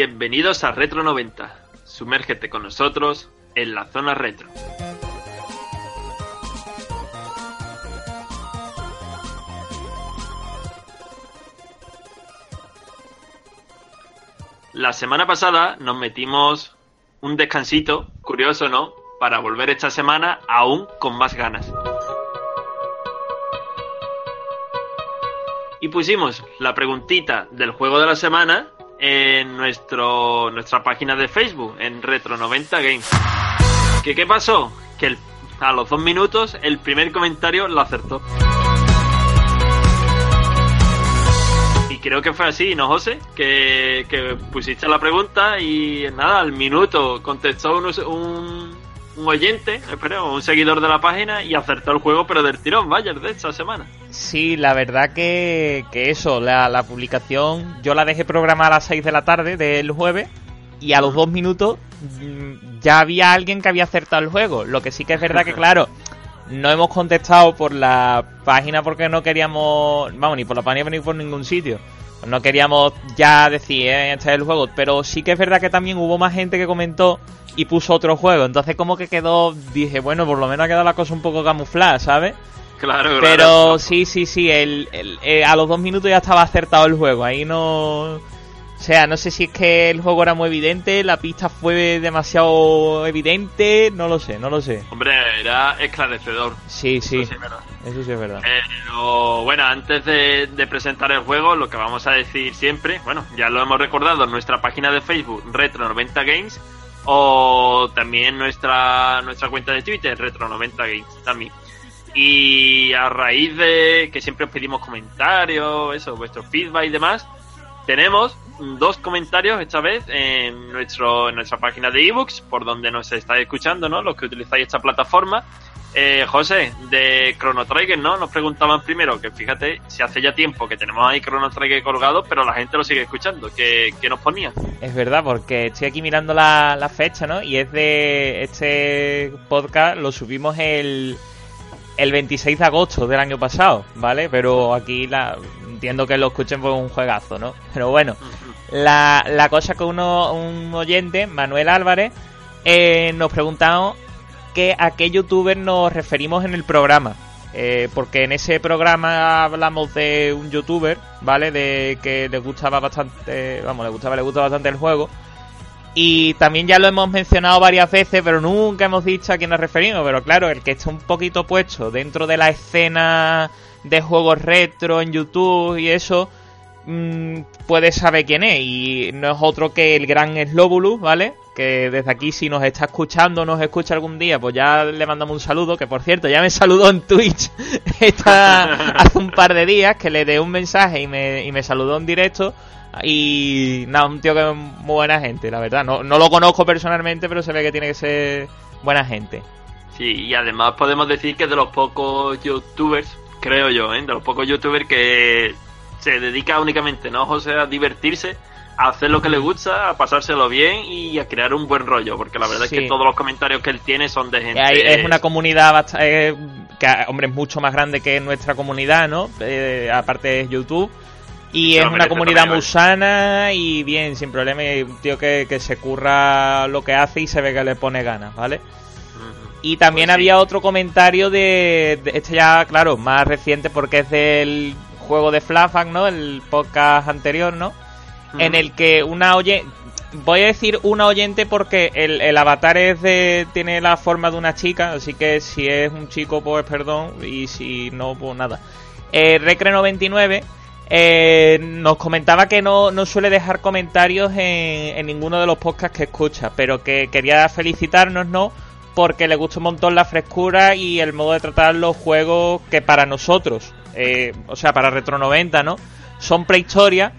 Bienvenidos a Retro 90. Sumérgete con nosotros en la zona retro. La semana pasada nos metimos un descansito, curioso, ¿no? Para volver esta semana aún con más ganas. Y pusimos la preguntita del juego de la semana en nuestro, nuestra página de Facebook, en Retro90 Games. ¿Qué, ¿Qué pasó? Que el- a los dos minutos el primer comentario lo acertó. Y creo que fue así, ¿no, José? Que, que pusiste la pregunta y nada, al minuto contestó un, un, un oyente, espera, un seguidor de la página y acertó el juego, pero del tirón, vaya, de esta semana. Sí, la verdad que, que eso, la, la publicación yo la dejé programada a las 6 de la tarde del jueves y a los dos minutos mm, ya había alguien que había acertado el juego. Lo que sí que es verdad que, claro, no hemos contestado por la página porque no queríamos, vamos, ni por la página ni por ningún sitio. No queríamos ya decir, eh, este es el juego, pero sí que es verdad que también hubo más gente que comentó y puso otro juego. Entonces como que quedó, dije, bueno, por lo menos ha quedado la cosa un poco camuflada, ¿sabes? Claro, claro. Pero sí, sí, sí, el, el- eh, a los dos minutos ya estaba acertado el juego. Ahí no. O sea, no sé si es que el juego era muy evidente, la pista fue demasiado evidente, no lo sé, no lo sé. Hombre, era esclarecedor. Sí, sí, Eso sí es verdad. eso sí es verdad. Pero bueno, antes de, de presentar el juego, lo que vamos a decir siempre, bueno, ya lo hemos recordado en nuestra página de Facebook, Retro90 Games, o también nuestra, nuestra cuenta de Twitter, Retro90 Games también. Y a raíz de que siempre os pedimos comentarios, eso, vuestro feedback y demás, tenemos dos comentarios esta vez en, nuestro, en nuestra página de ebooks, por donde nos estáis escuchando, ¿no? Los que utilizáis esta plataforma. Eh, José, de Chrono Trigger, ¿no? Nos preguntaban primero, que fíjate, si hace ya tiempo que tenemos ahí Chrono Trigger colgado, pero la gente lo sigue escuchando. ¿Qué, qué nos ponía? Es verdad, porque estoy aquí mirando la, la fecha, ¿no? Y es de este podcast, lo subimos el, el 26 de agosto del año pasado, ¿vale? Pero aquí la, entiendo que lo escuchen por un juegazo, ¿no? Pero bueno, la, la cosa que uno, un oyente, Manuel Álvarez, eh, nos preguntaba que a qué youtuber nos referimos en el programa. Eh, porque en ese programa hablamos de un youtuber, ¿vale? De que le gustaba bastante, vamos, le gustaba, le gusta bastante el juego. Y también ya lo hemos mencionado varias veces, pero nunca hemos dicho a quién nos referimos. Pero claro, el que está un poquito puesto dentro de la escena de juegos retro en YouTube y eso, mm, puede saber quién es. Y no es otro que el gran Slobulus, ¿vale? Que desde aquí, si nos está escuchando, nos escucha algún día, pues ya le mandamos un saludo. Que por cierto, ya me saludó en Twitch esta, hace un par de días, que le dé un mensaje y me, y me saludó en directo. Y nada, un tío que es muy buena gente, la verdad. No, no lo conozco personalmente, pero se ve que tiene que ser buena gente. Sí, y además podemos decir que de los pocos youtubers, creo yo, ¿eh? de los pocos youtubers que se dedica únicamente, ¿no, José? A divertirse, a hacer lo que le gusta, a pasárselo bien y a crear un buen rollo, porque la verdad Sí. es que todos los comentarios que él tiene son de gente... Hay- es una comunidad bast- eh, que, hombre, es mucho más grande que nuestra comunidad, ¿no? Eh, aparte de YouTube. Y Se es una comunidad muy sana y bien, sin problema. Y un tío que, que se curra lo que hace y se ve que le pone ganas, ¿vale? Y también Pues sí. había otro comentario de, de- Este ya, claro, más reciente porque es del juego de Flashback, ¿no? El podcast anterior, ¿no? En el que una oye... Voy a decir una oyente porque el, el avatar es de, tiene la forma de una chica, así que si es un chico, pues perdón, y si no, pues nada. Eh, Recre99 eh, nos comentaba que no, no suele dejar comentarios en, en ninguno de los podcasts que escucha, pero que quería felicitarnos, ¿no? Porque le gusta un montón la frescura y el modo de tratar los juegos que para nosotros, eh, o sea, para Retro 90, ¿no? Son prehistoria,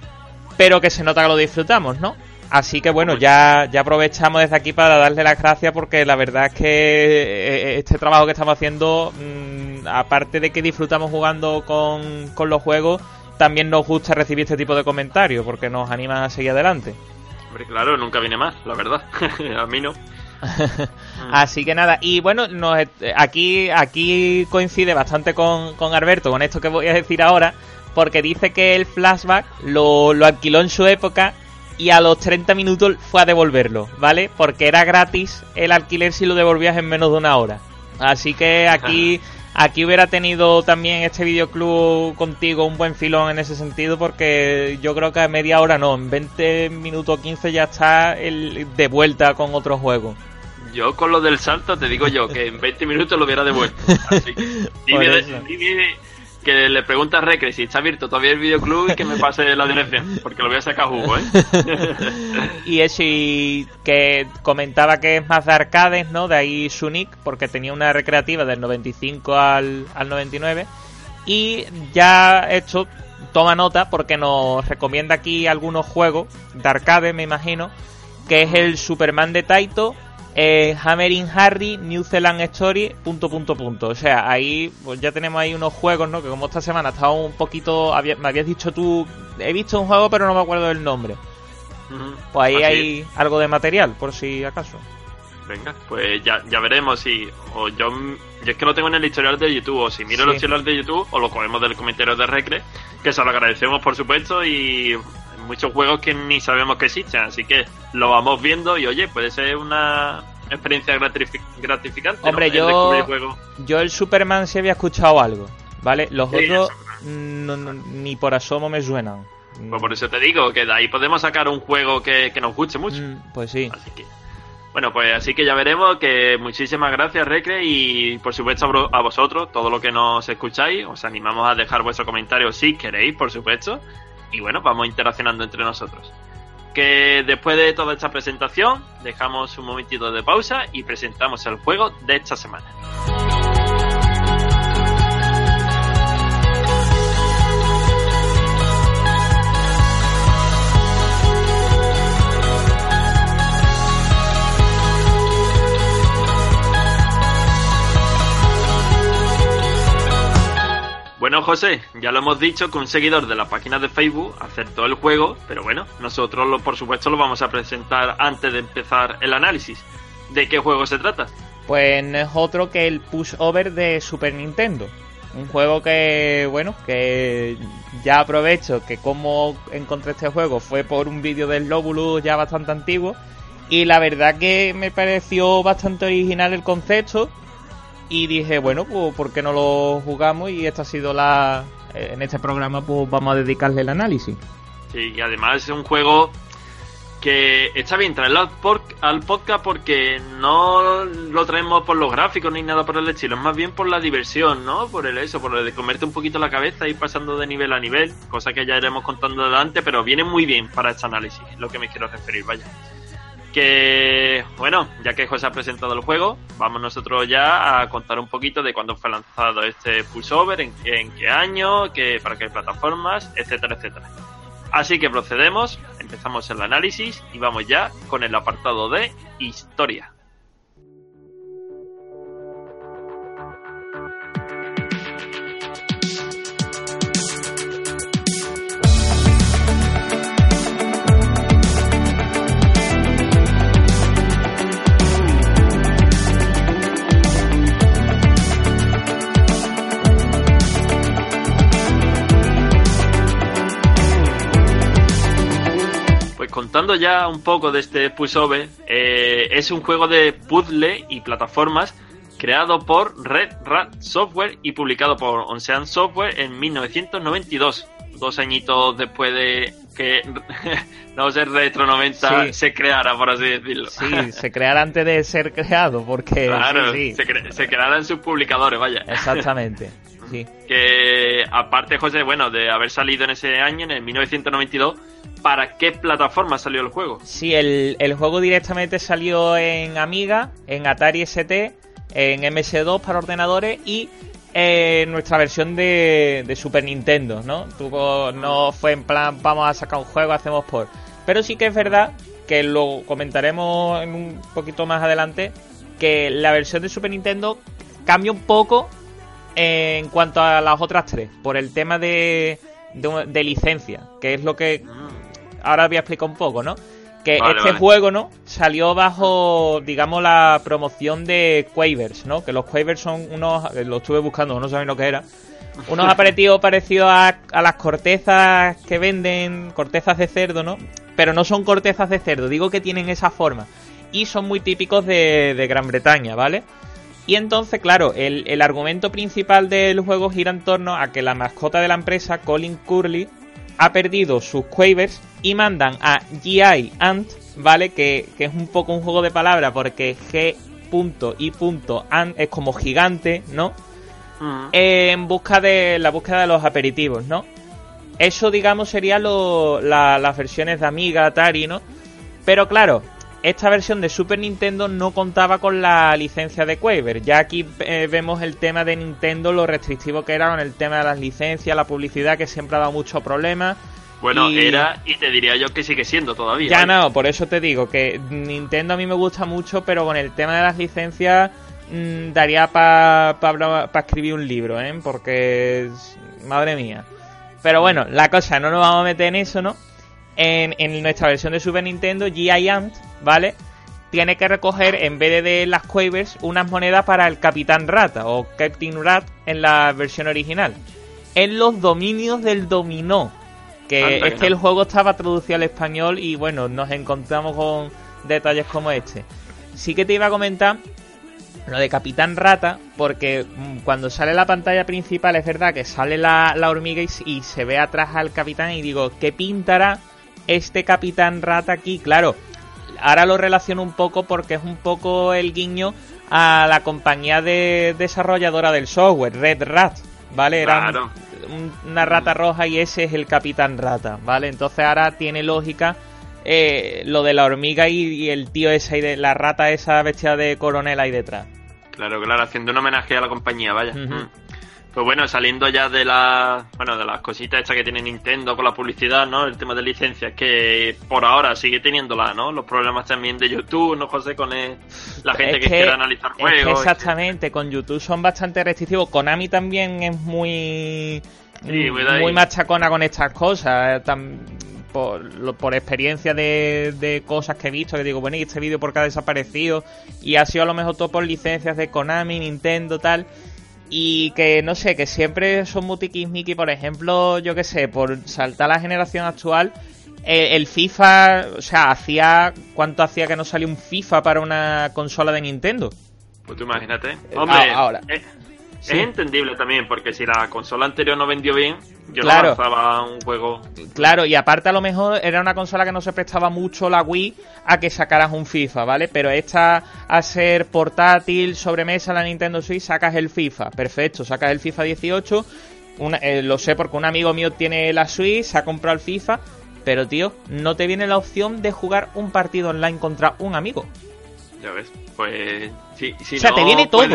pero que se nota que lo disfrutamos, ¿no? Así que bueno, ya, ya aprovechamos desde aquí para darle las gracias porque la verdad es que eh, este trabajo que estamos haciendo, mm, aparte de que disfrutamos jugando con, con los juegos, también nos gusta recibir este tipo de comentarios porque nos animan a seguir adelante. Hombre, claro, nunca viene más, la verdad. a mí no. Así que nada, y bueno, nos, aquí, aquí coincide bastante con, con Alberto, con esto que voy a decir ahora, porque dice que el flashback lo, lo alquiló en su época y a los 30 minutos fue a devolverlo, ¿vale? Porque era gratis el alquiler si lo devolvías en menos de una hora. Así que aquí, aquí hubiera tenido también este videoclub contigo un buen filón en ese sentido, porque yo creo que a media hora no, en 20 minutos o 15 ya está el, de vuelta con otro juego. Yo con lo del salto te digo yo que en 20 minutos lo hubiera devuelto. Así que dime, que le pregunta a Recre si está abierto todavía el videoclub y que me pase la dirección, porque lo voy a sacar jugo, ¿eh? Y eso, y que comentaba que es más de arcades, ¿no? De ahí su nick, porque tenía una recreativa del 95 al, al 99. Y ya esto, toma nota, porque nos recomienda aquí algunos juegos de arcade, me imagino, que es el Superman de Taito, eh, Hammering Harry, New Zealand Story, punto, punto, punto. O sea, ahí pues ya tenemos ahí unos juegos, ¿no? Que como esta semana estaba un poquito... había- me habías dicho tú, he visto un juego pero no me acuerdo del nombre. Pues ahí Así hay algo de material, por si acaso. Venga, pues ya, ya veremos si. O yo, yo es que lo tengo en el historial de YouTube, o si miro Sí. el historial de YouTube, o lo cogemos del comentario de Recre, que se lo agradecemos por supuesto, y muchos juegos que ni sabemos que existen, así que lo vamos viendo y oye, puede ser una experiencia gratifi- gratificante. Hombre, El yo- juegos. Yo el Superman sí había escuchado algo, ¿vale? Los Sí, otros el no- no- ni por asomo me suenan. Pues por eso te digo que de ahí podemos sacar un juego que, que nos guste mucho. Mm, Pues sí. Así que, bueno, pues así que ya veremos que muchísimas gracias, Recre, y por supuesto a vosotros, todo lo que nos escucháis, os animamos a dejar vuestro comentario si queréis, por supuesto, y bueno, vamos interaccionando entre nosotros. Que después de toda esta presentación, dejamos un momentito de pausa y presentamos el juego de esta semana. Bueno, José, ya lo hemos dicho que un seguidor de la página de Facebook acertó el juego, pero bueno, nosotros lo, por supuesto lo vamos a presentar antes de empezar el análisis. ¿De qué juego se trata? Pues no es otro que el Pushover de Super Nintendo. Un juego que, bueno, que ya aprovecho que como encontré este juego fue por un vídeo del Lóbulo ya bastante antiguo. Y la verdad que me pareció bastante original el concepto. Y dije, bueno, pues ¿por qué no lo jugamos? Y esta ha sido la... En este programa pues vamos a dedicarle el análisis. Sí, y además es un juego que está bien traerlo al, por- al podcast porque no lo traemos por los gráficos ni nada por el estilo, es más bien por la diversión, ¿no? Por el eso, por el de comerte un poquito la cabeza y ir pasando de nivel a nivel, cosa que ya iremos contando adelante, pero viene muy bien para este análisis, es lo que me quiero referir, vaya. Que, bueno, ya que José ha presentado el juego, vamos nosotros ya a contar un poquito de cuándo fue lanzado este Pulsover, en, en qué año, qué, para qué plataformas, etcétera, etcétera. Así que procedemos, empezamos el análisis y vamos ya con el apartado de historia. Pues contando ya un poco de este Pusove, eh, es un juego de puzzle y plataformas creado por Red Rat Software y publicado por Ocean Software en 1992, dos añitos después de que no ser Retro 90 Sí. se creara, por así decirlo. Sí, se creara antes de ser creado, porque... claro, sí, sí. Se, cre- se sus publicadores, vaya. Exactamente. Sí. que aparte, José, bueno, de haber salido en ese año, en el 1992, ¿para qué plataforma salió el juego? Sí, el, el juego directamente salió en Amiga, en Atari ST, en MS2 para ordenadores y en nuestra versión de, de Super Nintendo, ¿no? Tuvo, no fue en plan, vamos a sacar un juego, hacemos por. Pero sí que es verdad que lo comentaremos en un poquito más adelante, que la versión de Super Nintendo cambia un poco en cuanto a las otras tres, por el tema de, de, de licencia, que es lo que ahora voy a explicar un poco, ¿no? Que Vale, este vale. juego, ¿no? Salió bajo, digamos, la promoción de Quavers, ¿no? Que los Quavers son unos, eh, lo estuve buscando, no sabía lo que era. Unos aperitivos parecidos a, a las cortezas que venden, cortezas de cerdo, ¿no? Pero no son cortezas de cerdo, digo que tienen esa forma. Y son muy típicos de, de Gran Bretaña, ¿vale? Y entonces, claro, el, el argumento principal del juego gira en torno a que la mascota de la empresa, Colin Curley, ha perdido sus quavers y mandan a GI Ant, ¿vale? Que, que es un poco un juego de palabras porque G. Ant es como gigante, ¿no? Mm. En busca de la búsqueda de los aperitivos, ¿no? Eso, digamos, serían lo- la- las versiones de Amiga, Atari, ¿no? Pero claro, esta versión de Super Nintendo no contaba con la licencia de Quaver. Ya aquí eh, vemos el tema de Nintendo, lo restrictivo que era con el tema de las licencias, la publicidad, que siempre ha dado muchos problemas. Bueno, Y- era, y te diría yo que sigue siendo todavía. Ya vaya. no, por eso te digo que Nintendo a mí me gusta mucho, pero con el tema de las licencias mm, daría para escribir un libro, ¿eh? Porque, madre mía. Pero bueno, la cosa, no nos vamos a meter en eso, ¿no? En, en nuestra versión de Super Nintendo, Giant, ¿vale? Tiene que recoger, en vez de, de las Quavers, unas monedas para el Capitán Rata o Captain Rat en la versión original. En los dominios del dominó. Que Anda es que no. el juego estaba traducido al español y bueno, nos encontramos con detalles como este. Sí que te iba a comentar lo de Capitán Rata, porque mm, cuando sale la pantalla principal es verdad que sale la, la hormiga y se ve atrás al capitán y digo, ¿qué pintará este Capitán Rata aquí? Claro, ahora lo relaciono un poco porque es un poco el guiño a la compañía de desarrolladora del software, Red Rat, ¿vale? Era Claro. un- una rata roja y ese es el Capitán Rata, ¿vale? Entonces ahora tiene lógica eh, lo de la hormiga y, y el tío ese ahí de la rata esa vestida de coronel ahí detrás. Claro, claro, haciendo un homenaje a la compañía, vaya. Mm. Pues bueno, saliendo ya de las bueno, de las cositas estas que tiene Nintendo con la publicidad, ¿no? El tema de licencias, que por ahora sigue teniéndola, ¿no? Los problemas también de YouTube, ¿no, José? Con el- la gente Es que, quiere analizar es que juegos. exactamente, con YouTube son bastante restrictivos. Konami también es muy, Sí, muy machacona con estas cosas. eh, por, por experiencia de, de cosas que he visto, que digo, bueno, y este vídeo por qué ha desaparecido. Y ha sido a lo mejor todo por licencias de Konami, Nintendo, tal. Y que no sé, que siempre son muy tiquismiquis, por ejemplo, yo que sé, por saltar la generación actual, eh, el FIFA, o sea, hacía. ¿Cuánto hacía que no salía un FIFA para una consola de Nintendo? Pues tú imagínate. Eh, Hombre, ahora. es, Sí. es entendible también, porque si la consola anterior no vendió bien, yo Claro. no lanzaba un juego. Claro, y aparte a lo mejor era una consola que no se prestaba mucho la Wii a que sacaras un FIFA, ¿vale? Pero esta, a ser portátil, sobremesa, la Nintendo Switch, sacas el FIFA. Perfecto, sacas el FIFA 18. Una- eh, lo sé porque un amigo mío tiene la Switch, se ha comprado el FIFA. Pero, tío, no te viene la opción de jugar un partido online contra un amigo. Ya ves. Pues sí, si o sea, no te viene todo,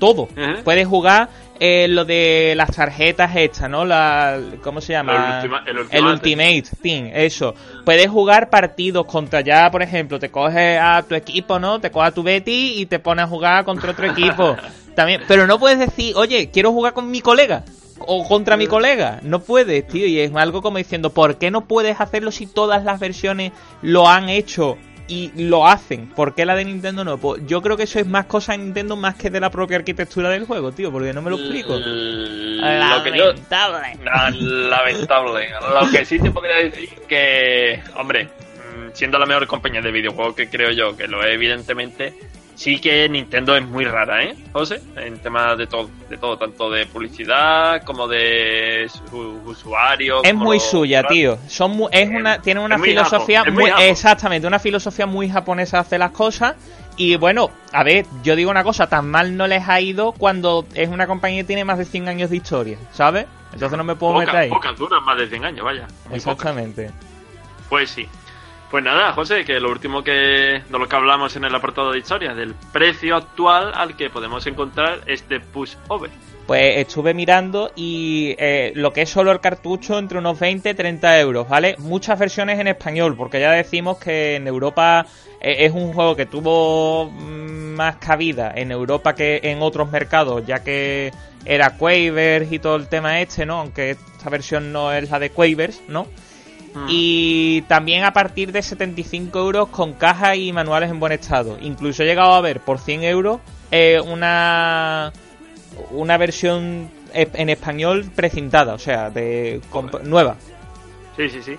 todo. Puedes jugar eh, lo de las tarjetas estas, ¿no? La, ¿Cómo se llama? El ultima- el el ultimate. Ultimate Team, eso. Puedes jugar partidos contra ya, por ejemplo, te coges a tu equipo, ¿no? Te coges a tu Betty y te pones a jugar contra otro equipo. También, pero no puedes decir, oye, quiero jugar con mi colega. O contra mi colega. No puedes, tío. Y es algo como diciendo, ¿por qué no puedes hacerlo si todas las versiones lo han hecho y lo hacen? ¿Por qué la de Nintendo no? Pues yo creo que eso es más cosa de Nintendo más que de la propia arquitectura del juego, tío. Porque no me lo explico. Lo que yo, Lamentable. Ah, Lamentable. Lo que sí te podría decir que, hombre, mm, siendo la mejor compañía de videojuegos que creo yo, que lo es evidentemente, sí que Nintendo es muy rara, ¿eh, José? En temas de todo, de todo, tanto de publicidad como de su, usuarios. Es muy suya, tío. Son es una, tiene una filosofía muy, exactamente, una filosofía muy japonesa de hacer las cosas. Y bueno, a ver, yo digo una cosa, tan mal no les ha ido cuando es una compañía que tiene más de 100 años de historia, ¿sabes? Entonces no me puedo meter ahí. Pocas duran más de 100 años, vaya. Exactamente. Pues sí. Pues nada, José, que lo último que de lo que hablamos en el apartado de historia, del precio actual al que podemos encontrar este push over. Pues estuve mirando y eh, lo que es solo el cartucho entre unos 20 y 30 euros, ¿vale? Muchas versiones en español, porque ya decimos que en Europa eh, es un juego que tuvo mm, más cabida en Europa que en otros mercados, ya que era Quavers y todo el tema este, ¿no? Aunque esta versión no es la de Quavers, ¿no? Mm. Y también a partir de 75 euros con caja y manuales en buen estado. Incluso he llegado a ver por 100 euros eh, una, una versión en español precintada, o sea, de nueva. Sí, sí, sí.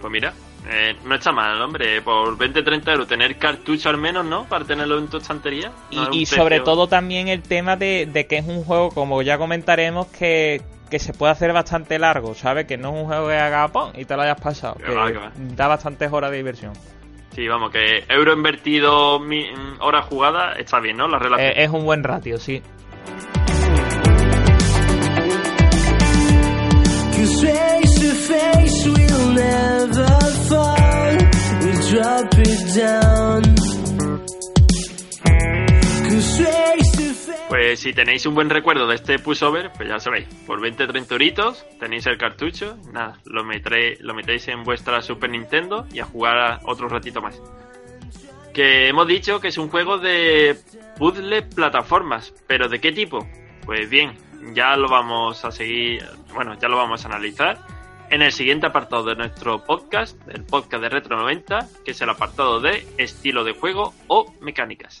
pues mira, eh, no está mal, hombre. Por 20-30 euros tener cartucho al menos, ¿no? Para tenerlo en tu estantería. y, sobre todo también el tema de, de, que es un juego, como ya comentaremos, que, que se puede hacer bastante largo, ¿sabes? Que no es un juego que haga pon y te lo hayas pasado. Que, da bastantes horas de diversión. Sí, vamos, que euro invertido, hora jugada, está bien, ¿no? La relación. Eh, es un buen ratio, sí. Pues si tenéis un buen recuerdo de este pushover, pues ya sabéis, por 20-30 euritos tenéis el cartucho, nada, lo, metéis, lo metéis en vuestra Super Nintendo y a jugar otro ratito más. Que hemos dicho que es un juego de puzzle plataformas, pero ¿de qué tipo? Pues bien, ya lo vamos a seguir, bueno, ya lo vamos a analizar en el siguiente apartado de nuestro podcast, el podcast de Retro 90, que es el apartado de estilo de juego o mecánicas.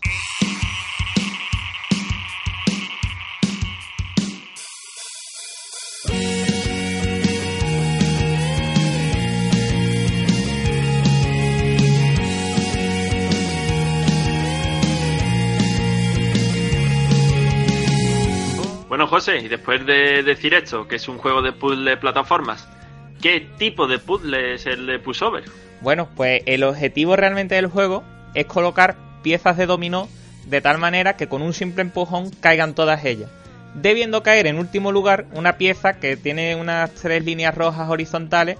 Bueno, José, y después de decir esto, que es un juego de puzzle plataformas, ¿qué tipo de puzzle es el de Pushover? Bueno, pues el objetivo realmente del juego es colocar piezas de dominó de tal manera que con un simple empujón caigan todas ellas. Debiendo caer en último lugar una pieza que tiene unas tres líneas rojas horizontales,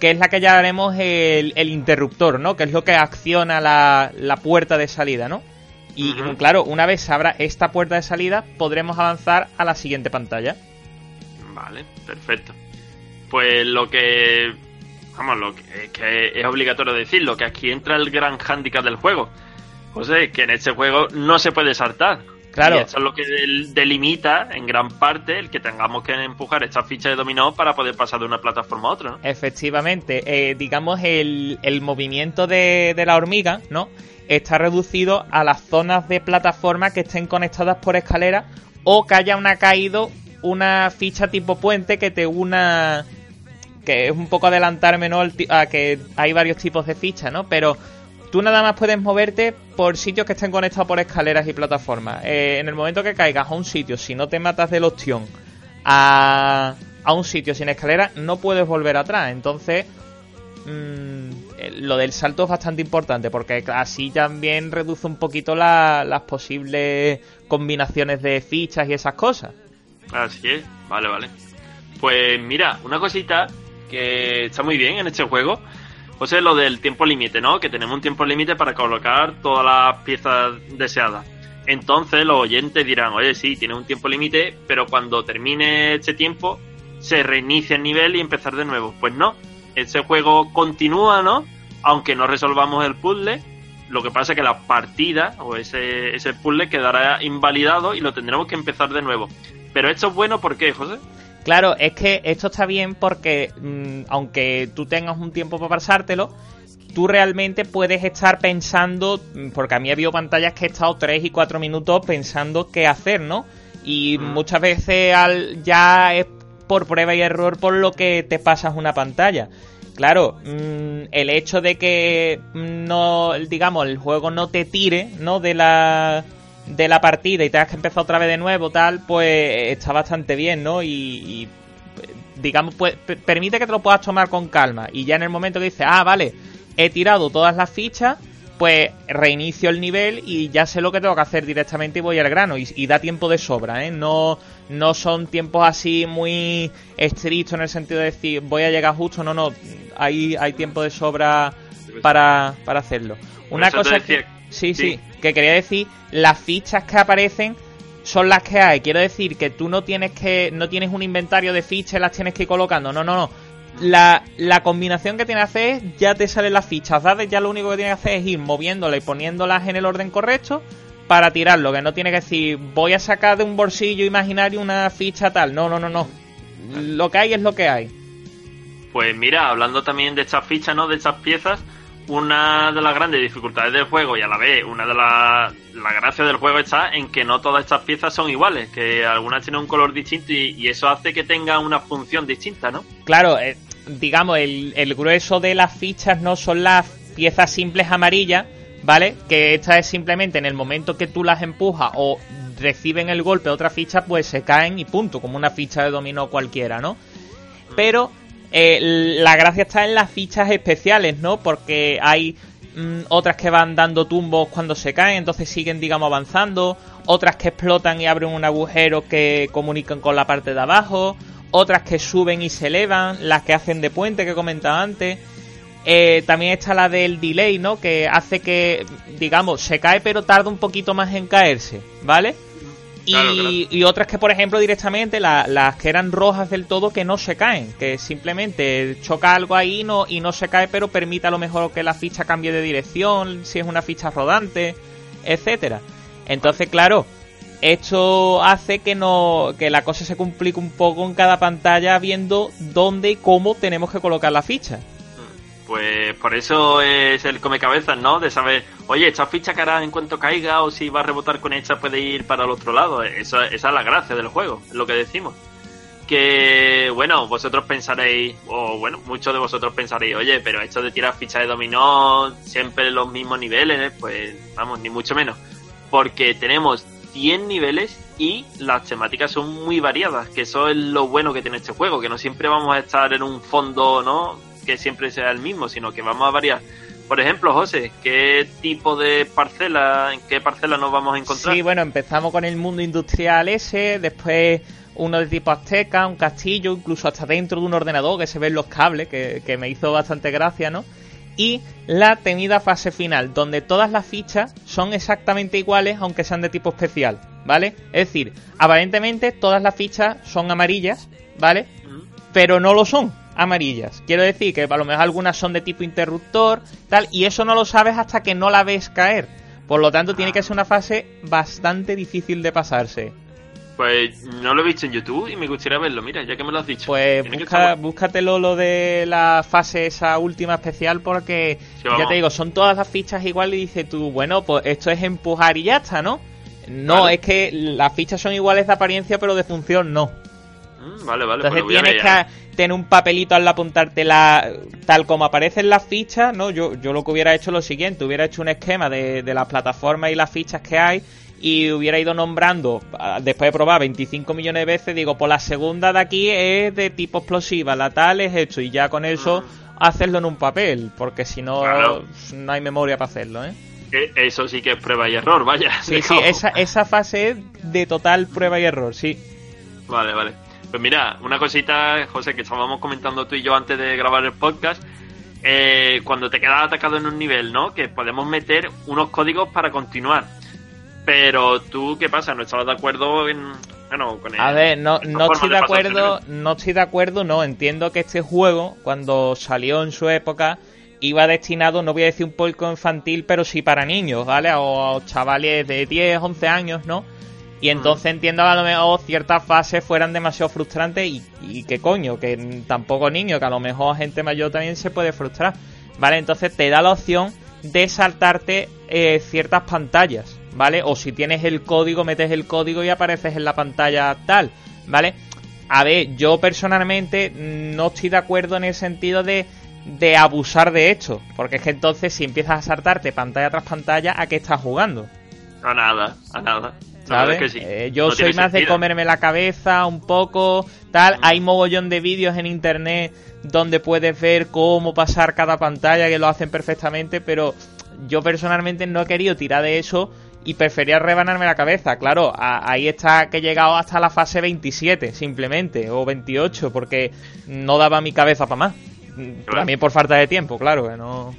que es la que llamaremos el, el interruptor, ¿no? Que es lo que acciona la, la puerta de salida, ¿no? Y claro, una vez se abra esta puerta de salida, podremos avanzar a la siguiente pantalla. Vale, perfecto. Pues lo que. Vamos, lo que, es obligatorio decirlo, que aquí entra el gran hándicap del juego. José, que en este juego no se puede saltar. Claro. eso es lo que delimita en gran parte el que tengamos que empujar esta ficha de dominó para poder pasar de una plataforma a otra, ¿no? Efectivamente. Eh, digamos, el, el movimiento de, de la hormiga, ¿no? Está reducido a las zonas de plataforma que estén conectadas por escaleras o que haya una caído una ficha tipo puente que te una que es un poco adelantarme ¿no? a que hay varios tipos de fichas, ¿no? Pero tú nada más puedes moverte por sitios que estén conectados por escaleras y plataformas. Eh, en el momento que caigas a un sitio, si no te matas del opción a, a un sitio sin escalera, no puedes volver atrás. Entonces, mmm, lo del salto es bastante importante porque así también reduce un poquito las posibles combinaciones de fichas y esas cosas. Así es, vale, vale. Pues mira, una cosita que está muy bien en este juego, pues es lo del tiempo límite, ¿no? Que tenemos un tiempo límite para colocar todas las piezas deseadas. Entonces los oyentes dirán, oye, sí, tiene un tiempo límite, pero cuando termine este tiempo se reinicia el nivel y empezar de nuevo. Pues no, ese juego continúa, ¿no? Aunque no resolvamos el puzzle, lo que pasa es que la partida o ese, ese puzzle quedará invalidado y lo tendremos que empezar de nuevo. Pero esto es bueno, ¿por qué, José? Claro, es que esto está bien porque mm, aunque tú tengas un tiempo para pasártelo, tú realmente puedes estar pensando, mm, porque a mí ha habido pantallas que he estado 3 y 4 minutos pensando qué hacer, ¿no? Y mm. muchas veces al, ya es por prueba y error por lo que te pasas una pantalla. claro, mm, el hecho de que no, digamos, el juego no te tire, ¿no? De la de la partida y tengas que empezar otra vez de nuevo, tal, pues está bastante bien, ¿no? Y, digamos, pues, permite que te lo puedas tomar con calma. Y ya en el momento que dices, ah, vale, he tirado todas las fichas, pues reinicio el nivel y ya sé lo que tengo que hacer directamente y voy al grano. Y, da tiempo de sobra, ¿eh? No, no son tiempos así muy estrictos en el sentido de decir voy a llegar justo, no, no. Hay, hay tiempo de sobra para, para hacerlo. Una cosa que, sí, sí, que quería decir, las fichas que aparecen son las que hay. Quiero decir que tú no tienes que no tienes un inventario de fichas y las tienes que ir colocando. No, no, no la, la, combinación que tiene que hacer es ya te salen las fichas ¿sabes? ya lo único que tiene que hacer es ir moviéndolas y poniéndolas en el orden correcto para tirarlo, que no tiene que decir voy a sacar de un bolsillo imaginario una ficha tal, no, no, no, no. Lo que hay es lo que hay. Pues mira, hablando también de estas fichas, ¿no? De estas piezas, una de las grandes dificultades del juego y a la vez una de las la gracias del juego está en que no todas estas piezas son iguales, que algunas tienen un color distinto y, eso hace que tengan una función distinta, ¿no? Claro, eh, digamos, el, el, grueso de las fichas no son las piezas simples amarillas, ¿vale? Que esta es simplemente en el momento que tú las empujas o reciben el golpe de otra ficha, pues se caen y punto, como una ficha de dominó cualquiera, ¿no? Mm. Pero eh, la gracia está en las fichas especiales, ¿no? Porque hay mm, otras que van dando tumbos cuando se caen, entonces siguen, digamos, avanzando. Otras que explotan y abren un agujero que comunican con la parte de abajo. Otras que suben y se elevan. Las que hacen de puente que comentaba antes. Eh, también está la del delay, ¿no? Que hace que, digamos, se cae pero tarda un poquito más en caerse, ¿vale? Y, otras que, por ejemplo, directamente las que eran rojas del todo que no se caen, que simplemente choca algo ahí no, y no se cae, pero permite a lo mejor que la ficha cambie de dirección, si es una ficha rodante, etcétera. Entonces, claro, esto hace que no que la cosa se complique un poco en cada pantalla viendo dónde y cómo tenemos que colocar la ficha. Pues por eso es el come cabezas, ¿no? De saber, oye, esta ficha hará en cuanto caiga o si va a rebotar con esta puede ir para el otro lado. Esa, esa es la gracia del juego, es lo que decimos. Que, bueno, vosotros pensaréis, o bueno, muchos de vosotros pensaréis, oye, pero esto de tirar fichas de dominó siempre en los mismos niveles, pues vamos, ni mucho menos. Porque tenemos 100 niveles y las temáticas son muy variadas, que eso es lo bueno que tiene este juego, que no siempre vamos a estar en un fondo, ¿no? Que siempre sea el mismo, sino que vamos a variar. Por ejemplo, José, ¿qué tipo de parcela, en qué parcela nos vamos a encontrar? Sí, bueno, empezamos con el mundo industrial ese, después uno de tipo azteca, un castillo, incluso hasta dentro de un ordenador que se ven los cables, que, que me hizo bastante gracia, ¿no? Y la temida fase final, donde todas las fichas son exactamente iguales, aunque sean de tipo especial, ¿vale? Es decir, aparentemente todas las fichas son amarillas, ¿vale? Pero no lo son amarillas. Quiero decir que a lo mejor algunas son de tipo interruptor, tal, y eso no lo sabes hasta que no la ves caer. Por lo tanto, tiene que ser una fase bastante difícil de pasarse. Pues no lo he visto en YouTube y me gustaría verlo, mira, ya que me lo has dicho. Pues busca, búscatelo lo de la fase esa última especial porque, ya te digo, son todas las fichas igual y dices tú, bueno, pues esto es empujar y ya está, ¿no? No, es que las fichas son iguales de apariencia pero de función no. Mm, vale, vale. Entonces pues tienes que tener un papelito al apuntarte la, tal como aparecen las fichas, ¿no? Yo, yo lo que hubiera hecho es lo siguiente, hubiera hecho un esquema de, de las plataformas y las fichas que hay y hubiera ido nombrando, ah, después de probar 25 millones de veces, digo, pues la segunda de aquí es de tipo explosiva, la tal es esto, y ya con eso mm. hacerlo en un papel, porque si no, no hay memoria para hacerlo, ¿eh? Eso sí que es prueba y error, vaya. Sí, sí, esa, esa fase es de total prueba y error, sí. Vale, vale. Pues mira, una cosita, José, que estábamos comentando tú y yo antes de grabar el podcast. Eh, cuando te quedas atacado en un nivel, ¿no? Que podemos meter unos códigos para continuar. Pero tú, ¿qué pasa? ¿No estabas de acuerdo en, bueno, con A ver, no, no estoy de, acuerdo, no estoy de acuerdo, no. Entiendo que este juego, cuando salió en su época, iba destinado, no voy a decir un poco infantil, pero sí para niños, ¿vale? O, o chavales de 10, 11 años, ¿no? Y entonces entiendo que a lo mejor ciertas fases fueran demasiado frustrantes y, y que coño, que tampoco niño, que a lo mejor gente mayor también se puede frustrar. ¿Vale? Entonces te da la opción de saltarte eh, ciertas pantallas, ¿vale? O si tienes el código, metes el código y apareces en la pantalla tal, ¿vale? A ver, yo personalmente no estoy de acuerdo en el sentido de de abusar de esto. Porque es que entonces si empiezas a saltarte pantalla tras pantalla, ¿a qué estás jugando? A nada, a nada. ¿Sabes? Eh, yo soy más de comerme la cabeza un poco, tal. Hay mogollón de vídeos en internet donde puedes ver cómo pasar cada pantalla, que lo hacen perfectamente, pero yo personalmente no he querido tirar de eso y prefería rebanarme la cabeza. Claro, ahí está que he llegado hasta la fase 27, simplemente, o 28, porque no daba mi cabeza para más. También por falta de tiempo, claro, que no...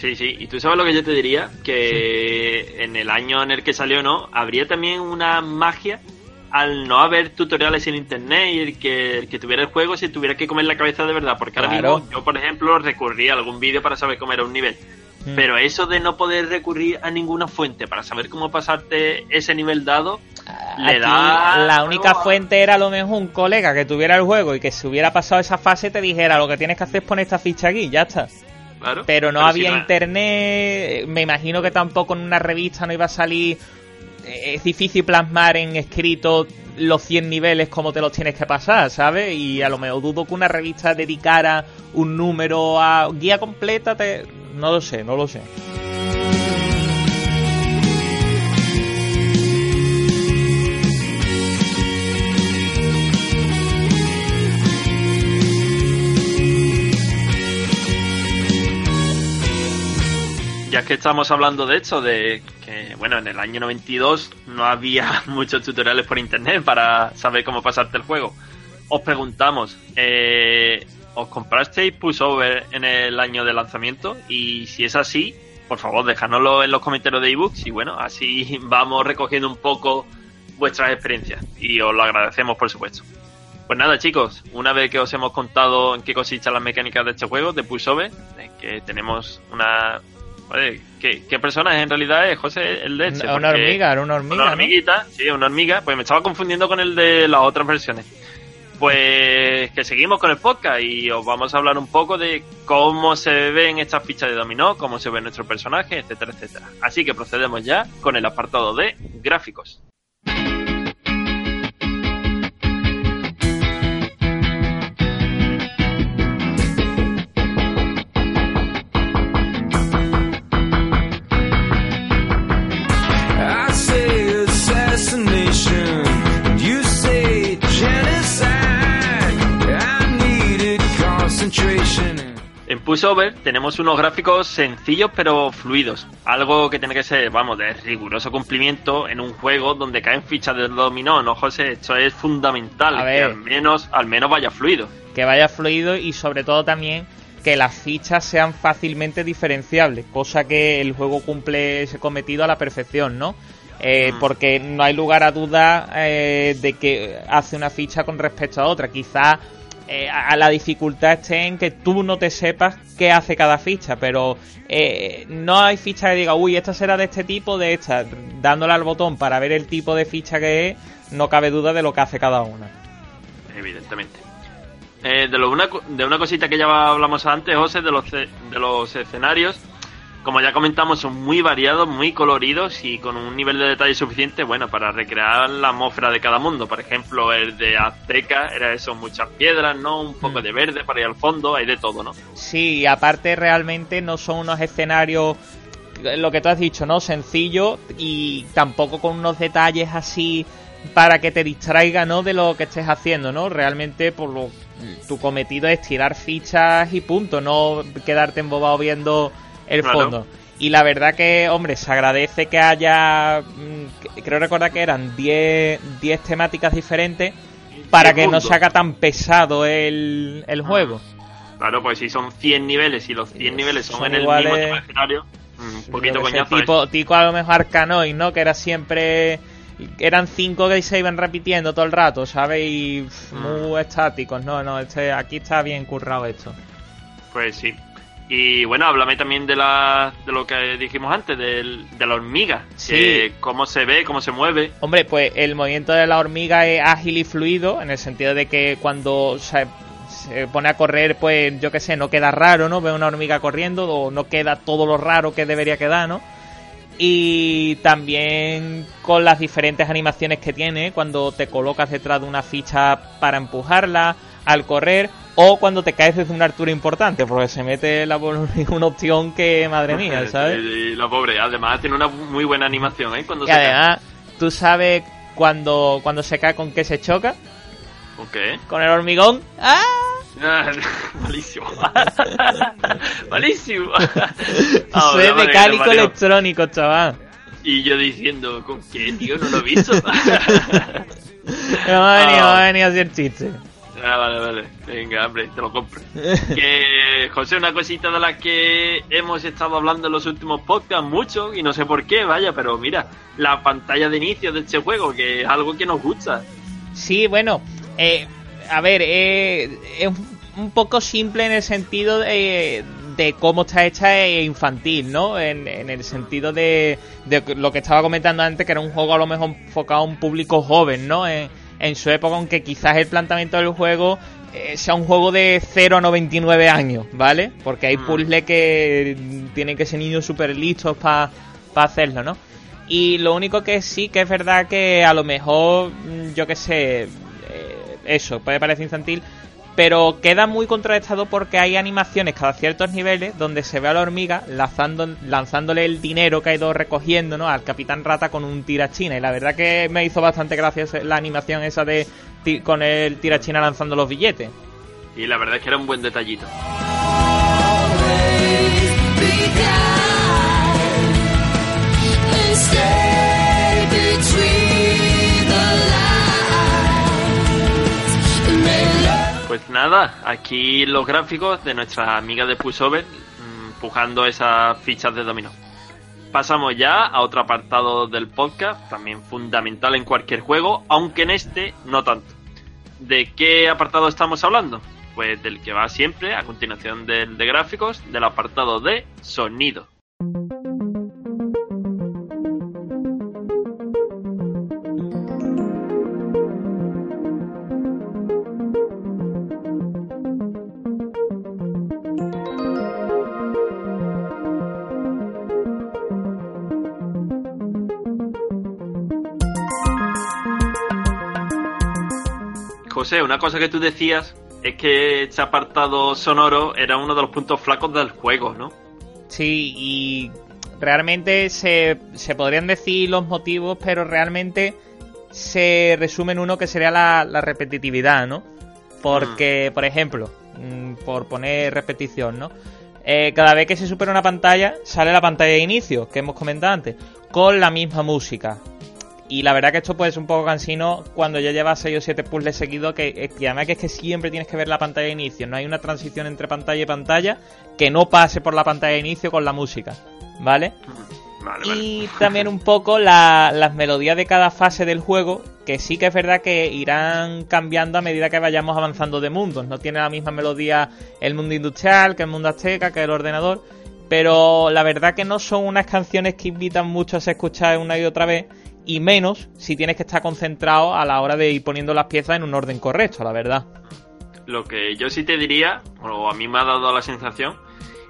Sí, sí, y tú sabes lo que yo te diría, que en el año en el que salió, ¿no? Habría también una magia al no haber tutoriales en internet y el que, el que tuviera el juego se tuviera que comer la cabeza de verdad, porque ahora mismo yo, por ejemplo, recurría a algún vídeo para saber cómo era un nivel. Mm. Pero eso de no poder recurrir a ninguna fuente para saber cómo pasarte ese nivel dado, le da. La única fuente era a lo mejor un colega que tuviera el juego y que se hubiera pasado esa fase te dijera lo que tienes que hacer es poner esta ficha aquí, ya está. Claro, pero no había internet, me imagino que tampoco en una revista no iba a salir. Eh, es difícil plasmar en escrito los 100 niveles como te los tienes que pasar, ¿sabes? Y a lo mejor dudo que una revista dedicara un número a guía completa, te, no lo sé, no lo sé. Ya que estamos hablando de esto, de que, bueno, en el año 92 no había muchos tutoriales por internet para saber cómo pasarte el juego. Os preguntamos, eh, ¿os comprasteis Pushover en el año de lanzamiento? Y si es así, por favor, dejadnoslo en los comentarios de ebooks y bueno, así vamos recogiendo un poco vuestras experiencias y os lo agradecemos, por supuesto. Pues nada, chicos, una vez que os hemos contado en qué consisten las mecánicas de este juego, de Pushover, que tenemos una. ¿Qué, ¿qué, personaje en realidad es, José? El de este, Una hormiga, era una hormiga. Una hormiguita, sí, una hormiga. Pues me estaba confundiendo con el de las otras versiones. Pues que seguimos con el podcast y os vamos a hablar un poco de cómo se ven estas fichas de dominó, cómo se ve nuestro personaje, etcétera, etcétera. Así que procedemos ya con el apartado de gráficos. Pushover tenemos unos gráficos sencillos pero fluidos. Algo que tiene que ser, vamos, de riguroso cumplimiento en un juego donde caen fichas de dominó, ¿no, José? Esto es fundamental, que al menos, al menos vaya fluido. Que vaya fluido y sobre todo también que las fichas sean fácilmente diferenciables, cosa que el juego cumple ese cometido a la perfección, ¿no? Eh, mm. Porque no hay lugar a duda eh, de que hace una ficha con respecto a otra. Quizá eh, a la dificultad esté en que tú no te sepas qué hace cada ficha, pero eh, no hay ficha que diga, uy, esta será de este tipo, de esta. Dándole al botón para ver el tipo de ficha que es, no cabe duda de lo que hace cada una. Evidentemente. Eh, de, lo, una, de una cosita que ya hablamos antes, José, de los, de los escenarios como ya comentamos, son muy variados, muy coloridos y con un nivel de detalle suficiente, bueno, para recrear la atmósfera de cada mundo. Por ejemplo, el de Azteca era eso, muchas piedras, ¿no? Un poco mm. de verde para ir al fondo, hay de todo, ¿no? Sí, aparte realmente no son unos escenarios, lo que tú has dicho, ¿no? Sencillo y tampoco con unos detalles así para que te distraiga, ¿no? De lo que estés haciendo, ¿no? Realmente, por lo, tu cometido es tirar fichas y punto, no quedarte embobado viendo el fondo. Y la verdad que, hombre, se agradece que haya, mm, creo recordar que eran 10, 10 temáticas diferentes para que no se haga tan pesado el, el juego. Claro, pues si son 100 niveles y los 100 niveles son, en el mismo escenario, mm, un poquito coñazo. Tipo, tipo a lo mejor Arcanoid, ¿no? Que era siempre eran cinco que se iban repitiendo todo el rato, ¿sabes? Y mm. muy estáticos, no, no, este, aquí está bien currado esto. Pues sí. Y bueno, háblame también de, la, de lo que dijimos antes, de, la hormiga. Sí. cómo se ve, cómo se mueve. Hombre, pues el movimiento de la hormiga es ágil y fluido, en el sentido de que cuando se, pone a correr, pues yo qué sé, no queda raro, ¿no? Ve una hormiga corriendo o no queda todo lo raro que debería quedar, ¿no? Y también con las diferentes animaciones que tiene, cuando te colocas detrás de una ficha para empujarla, al correr o cuando te caes desde una altura importante, porque se mete la, una opción que, madre mía, ¿sabes? Y la pobre, además tiene una muy buena animación, ¿eh? Cuando y además, tú sabes cuando, cuando se cae con qué se choca. ¿Con qué? Con el hormigón. ¡Ah! malísimo. malísimo. Soy ah, mecánico electrónico, chaval. Y yo diciendo, ¿con qué, tío? No lo he visto. no va a venir, va a venir a hacer chiste. Ah, vale, vale. Venga, hombre, te lo compro. que, José, una cosita de las que hemos estado hablando en los últimos podcasts mucho, y no sé por qué, vaya, pero mira, la pantalla de inicio de este juego, que es algo que nos gusta. Sí, bueno, eh, a ver, eh, es un poco simple en el sentido de, de cómo está hecha e infantil, ¿no? En, el sentido de, de, lo que estaba comentando antes, que era un juego a lo mejor enfocado a un público joven, ¿no? En, en su época, aunque quizás el planteamiento del juego eh, sea un juego de 0 a 99 años, ¿vale? Porque hay mm. puzzles que tienen que ser niños súper listos para hacerlo, ¿no? Y lo único que sí que es verdad que a lo mejor, mm, yo qué sé, eh, eso, puede parecer infantil, pero queda muy contrarrestado porque hay animaciones cada ciertos niveles donde se ve a la hormiga lanzando, lanzándole el dinero que ha ido recogiendo ¿no? al Capitán Rata con un tirachina. Y la verdad que me hizo bastante gracia la animación esa de con el tirachina lanzando los billetes. Y la verdad es que era un buen detallito. Pues nada, aquí los gráficos de nuestra amiga de Pushover mm, empujando esas fichas de dominó. Pasamos ya a otro apartado del podcast, también fundamental en cualquier juego, aunque en este no tanto. ¿De qué apartado estamos hablando? Pues del que va siempre, a continuación del de gráficos, del apartado de sonido. José, una cosa que tú decías es que este apartado sonoro era uno de los puntos flacos del juego, ¿no? Sí, y realmente se, se podrían decir los motivos, pero realmente se resume en uno que sería la, repetitividad, ¿no? Porque, mm. por ejemplo, mm, por poner repetición, ¿no? Eh, cada vez que se supera una pantalla, sale la pantalla de inicio, que hemos comentado antes, con la misma música. Y la verdad que esto puede ser un poco cansino cuando ya llevas 6 o 7 puzzles seguidos, que, que, además que es que siempre tienes que ver la pantalla de inicio. No hay una transición entre pantalla y pantalla que no pase por la pantalla de inicio con la música. ¿Vale? y también un poco las melodías de cada fase del juego, que sí que es verdad que irán cambiando a medida que vayamos avanzando de mundos. No tiene la misma melodía el mundo industrial que el mundo azteca, que el ordenador. Pero la verdad que no son unas canciones que invitan mucho a escuchar una y otra vez y menos si tienes que estar concentrado a la hora de ir poniendo las piezas en un orden correcto, la verdad. Lo que yo sí te diría, o a mí me ha dado la sensación,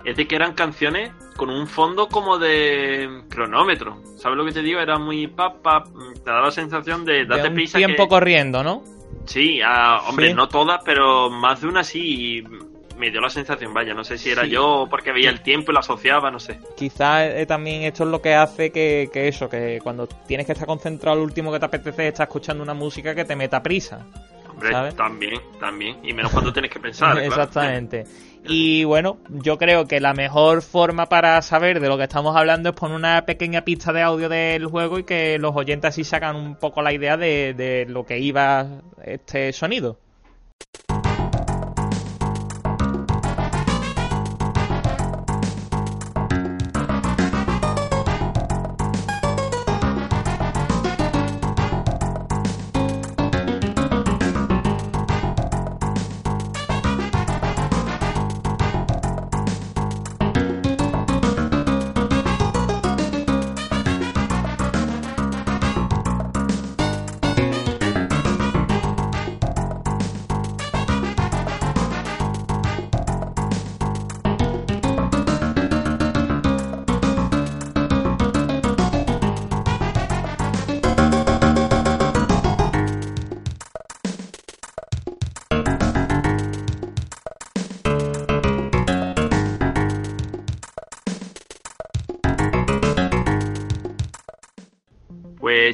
es de que eran canciones con un fondo como de cronómetro. ¿Sabes lo que te digo? Era muy pap, pap, te da la sensación de date un tiempo corriendo, ¿no? Sí, hombre, no todas, pero más de una sí me dio la sensación, vaya, no sé si era yo porque veía el tiempo y lo asociaba, no sé. Quizás eh, también esto es lo que hace que, eso, que cuando tienes que estar concentrado al último que te apetece, estás escuchando una música que te meta prisa. Hombre, también, también. Y menos cuando tienes que pensar. Exactamente. Y bueno, yo creo que la mejor forma para saber de lo que estamos hablando es poner una pequeña pista de audio del juego y que los oyentes así sacan un poco la idea de, de lo que iba este sonido.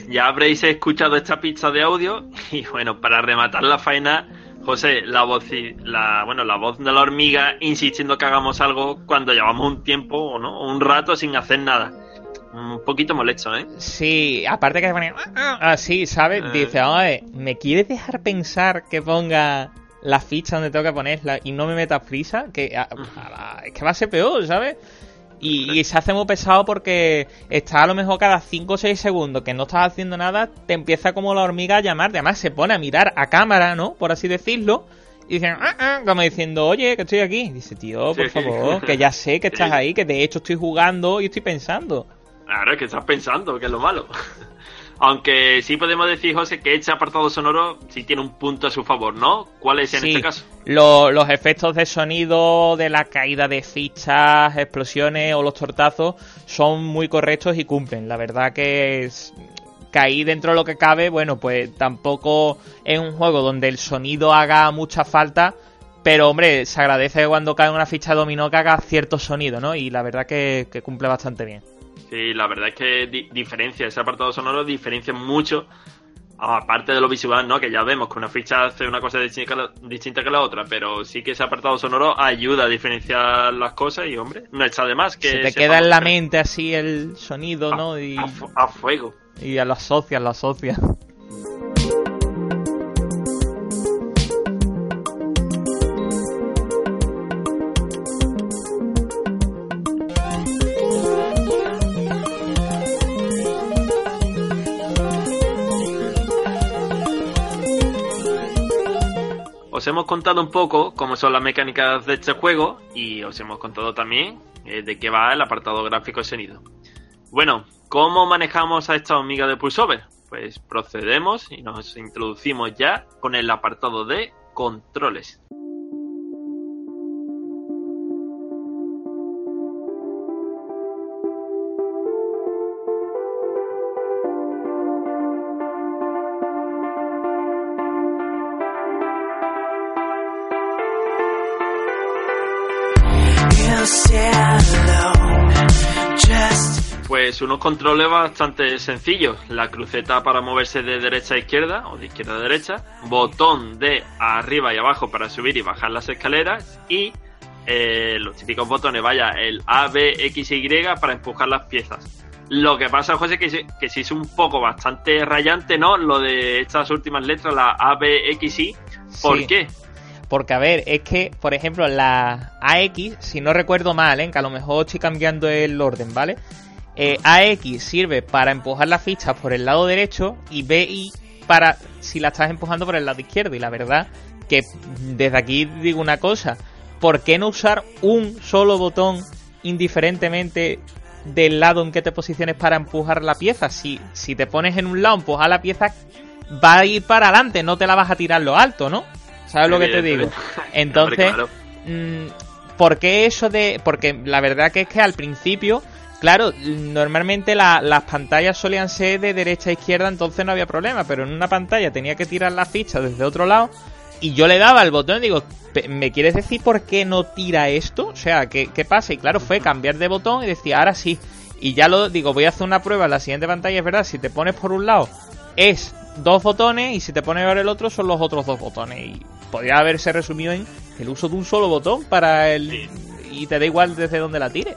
Pues ya habréis escuchado esta pista de audio y bueno, para rematar la faena, José, la voz, la, bueno, la voz de la hormiga insistiendo que hagamos algo cuando llevamos un tiempo o no, un rato sin hacer nada. Un poquito molesto, ¿eh? Sí, aparte que pone así, ¿sabes? Eh. Dice, oye, ¿me quieres dejar pensar que ponga la ficha donde tengo que ponerla y no me metas prisa? Que a- a la- es que va a ser peor, ¿sabes? Y, y se hace muy pesado porque está a lo mejor cada 5 o 6 segundos que no estás haciendo nada, te empieza como la hormiga a llamarte. Además, se pone a mirar a cámara, ¿no? Por así decirlo. Y dicen, "Ah, ah", como diciendo, oye, que estoy aquí. Dice, tío, por Sí. favor, que ya sé que estás Sí. ahí, que de hecho estoy jugando y estoy pensando. Claro, es que estás pensando, que es lo malo. Aunque sí podemos decir, José, que este apartado sonoro sí tiene un punto a su favor, ¿no? ¿Cuál es en Sí, este caso? lo- los efectos de sonido de la caída de fichas, explosiones o los tortazos son muy correctos y cumplen. La verdad que es, caí dentro de lo que cabe, bueno, pues tampoco es un juego donde el sonido haga mucha falta, pero hombre, se agradece cuando cae una ficha de dominó que haga cierto sonido, ¿no? Y la verdad que, que cumple bastante bien. Sí, la verdad es que di- diferencia, ese apartado sonoro diferencia mucho, aparte de lo visual, ¿no? Que ya vemos que una ficha hace una cosa distinta que la, distinta que la otra, pero sí que ese apartado sonoro ayuda a diferenciar las cosas y, hombre, no está de más que... Se te queda en la mente así el sonido, ¿no? Y, A, a fuego. y lo asocias, lo asocias. Os hemos contado un poco cómo son las mecánicas de este juego y os hemos contado también eh, de qué va el apartado gráfico y sonido. Bueno, ¿cómo manejamos a esta hormiga de pulsover? Pues procedemos y nos introducimos ya con el apartado de controles. Pues unos controles bastante sencillos. La cruceta para moverse de derecha a izquierda o de izquierda a derecha. Botón de arriba y abajo para subir y bajar las escaleras. Y eh, los típicos botones, vaya, el A, B, X y para empujar las piezas. Lo que pasa, José, que, sí- que sí es un poco bastante rayante, ¿no? Lo de estas últimas letras, la A, B, X, Y. ¿Por Sí. qué? Porque, a ver, es que, por ejemplo, la AX, si no recuerdo mal, ¿eh? que a lo mejor estoy cambiando el orden, ¿vale? Eh, AX sirve para empujar las fichas por el lado derecho y BI para si la estás empujando por el lado izquierdo. Y la verdad que desde aquí digo una cosa, ¿por qué no usar un solo botón indiferentemente del lado en que te posiciones para empujar la pieza? Si, si te pones en un lado, empujar la pieza va a ir para adelante, no te la vas a tirar lo alto, ¿no? ¿Sabes lo que te digo? Entonces, mm, ¿por qué eso de...? Porque la verdad que es que al principio, claro, normalmente la- las pantallas solían ser de derecha a izquierda, entonces no había problema, pero en una pantalla tenía que tirar la ficha desde otro lado y yo le daba el botón y digo, "Pe- ¿me quieres decir por qué no tira esto? O sea, ¿qué, qué pasa? Y claro, fue cambiar de botón y decía, ahora sí. Y ya lo digo, voy a hacer una prueba en la siguiente pantalla, es verdad, si te pones por un lado es dos botones y si te pones por el otro son los otros dos botones. Y podría haberse resumido en el uso de un solo botón para el... Y te da igual desde donde la tire.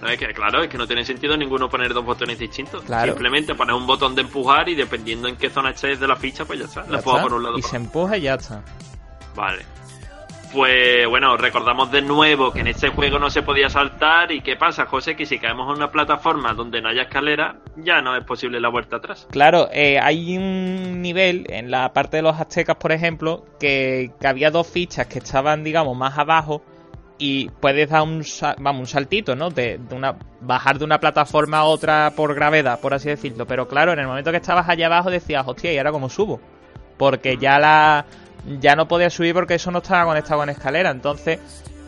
No, es que, claro, es que no tiene sentido ninguno poner dos botones distintos. Claro. Simplemente pones un botón de empujar y dependiendo en qué zona estés de la ficha, pues ya está. Ya La está. por un lado. y se empuja y ya está. Vale. Pues bueno, recordamos de nuevo que en este juego no se podía saltar y qué pasa, José, que si caemos en una plataforma donde no haya escalera, ya no es posible la vuelta atrás. Claro, eh, hay un nivel en la parte de los aztecas, por ejemplo, que, que había dos fichas que estaban, digamos, más abajo y puedes dar un, vamos, un saltito, ¿no? De, de una, bajar de una plataforma a otra por gravedad, por así decirlo. Pero claro, en el momento que estabas allá abajo decías, hostia, ¿y ahora cómo subo? Porque ya la ya no podía subir porque eso no estaba conectado con escalera. Entonces,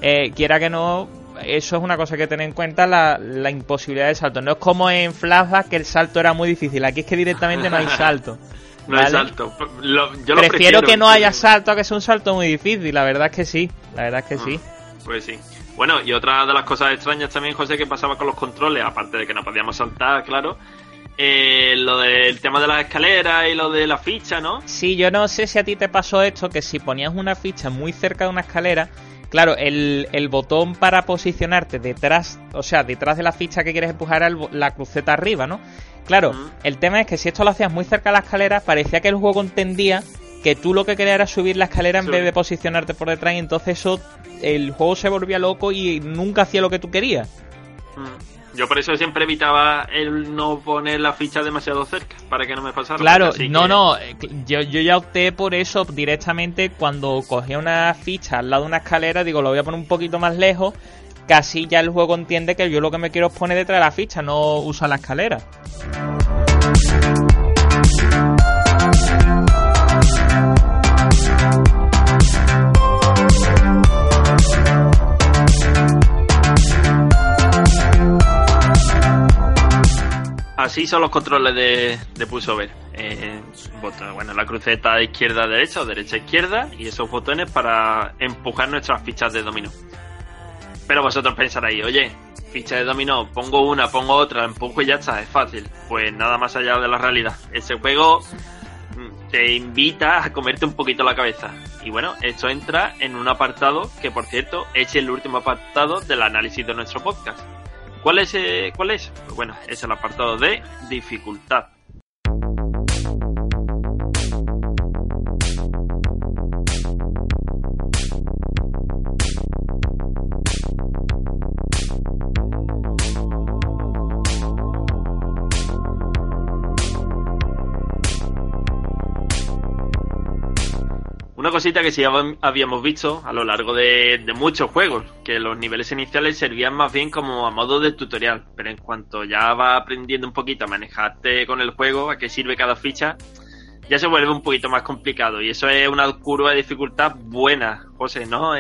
eh, quiera que no, eso es una cosa que tener en cuenta, la, la imposibilidad del salto. No es como en Flashback que el salto era muy difícil. Aquí es que directamente no hay salto. No hay salto. Lo- yo lo prefiero, que no haya salto a que sea un salto muy difícil. La verdad es que sí. La verdad es que sí. Pues sí. Bueno, y otra de las cosas extrañas también, José, que pasaba con los controles, aparte de que no podíamos saltar, claro, eh, lo del tema de las escaleras y lo de la ficha, ¿no? Sí, yo no sé si a ti te pasó esto, que si ponías una ficha muy cerca de una escalera, claro, el, el botón para posicionarte detrás, o sea, detrás de la ficha que quieres empujar era el bo- la cruceta arriba, ¿no? Claro, el tema es que si esto lo hacías muy cerca de la escalera, parecía que el juego entendía que tú lo que querías era subir la escalera en Sí. vez de posicionarte por detrás y entonces eso, el juego se volvía loco y nunca hacía lo que tú querías. Mm. Yo por eso siempre evitaba el no poner la ficha demasiado cerca, para que no me pasara. Claro, así no, que- no, eh, yo, yo ya opté por eso directamente cuando cogía una ficha al lado de una escalera, digo, lo voy a poner un poquito más lejos, así ya el juego entiende que yo lo que me quiero es poner detrás de la ficha, no usar la escalera. Así son los controles de, de. Eh, botón- bueno, la cruceta de izquierda a derecha o derecha a izquierda y esos botones para empujar nuestras fichas de dominó. Pero vosotros pensaréis, oye, ficha de dominó, pongo una, pongo otra, empujo y ya está, es fácil. Pues nada más allá de la realidad. Ese juego mm, te invita a comerte un poquito la cabeza. Y bueno, esto entra en un apartado que, por cierto, es el último apartado del análisis de nuestro podcast. ¿Cuál es? eh, ¿Cuál es? Bueno, es el apartado de dificultad. Una cosita que sí hab- habíamos visto a lo largo de, muchos juegos, que los niveles iniciales servían más bien como a modo de tutorial, pero en cuanto ya va aprendiendo un poquito a manejarte con el juego, a qué sirve cada ficha, ya se vuelve un poquito más complicado. Y eso es una curva de dificultad buena, José, ¿no?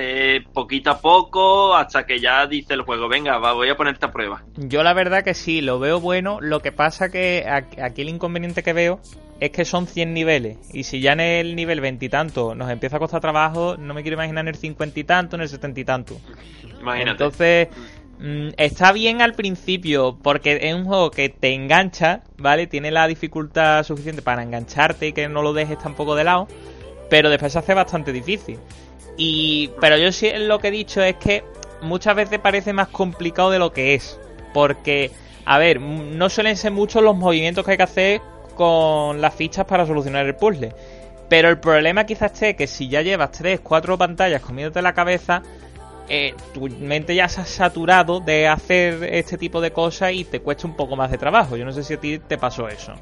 Poquito a poco hasta que ya dice el juego, venga, va, voy a ponerte a prueba. Yo la verdad que sí, lo veo bueno, lo que pasa que aquí el inconveniente que veo es que son 100 niveles, y si ya en el nivel 20 y tanto nos empieza a costar trabajo, no me quiero imaginar en el 50 y tanto, en el 70 y tanto. Imagínate. Entonces, mm, está bien al principio porque es un juego que te engancha, ¿vale? Tiene la dificultad suficiente para engancharte y que no lo dejes tampoco de lado, pero después se hace bastante difícil. Y pero yo sí lo que he dicho es que muchas veces parece más complicado de lo que es, porque a ver, no suelen ser muchos los movimientos que hay que hacer con las fichas para solucionar el puzzle. Pero el problema quizás esté que si ya llevas 3, 4 pantallas comiéndote la cabeza, eh, tu mente ya se ha saturado de hacer este tipo de cosas y te cuesta un poco más de trabajo. Yo no sé si a ti te pasó eso.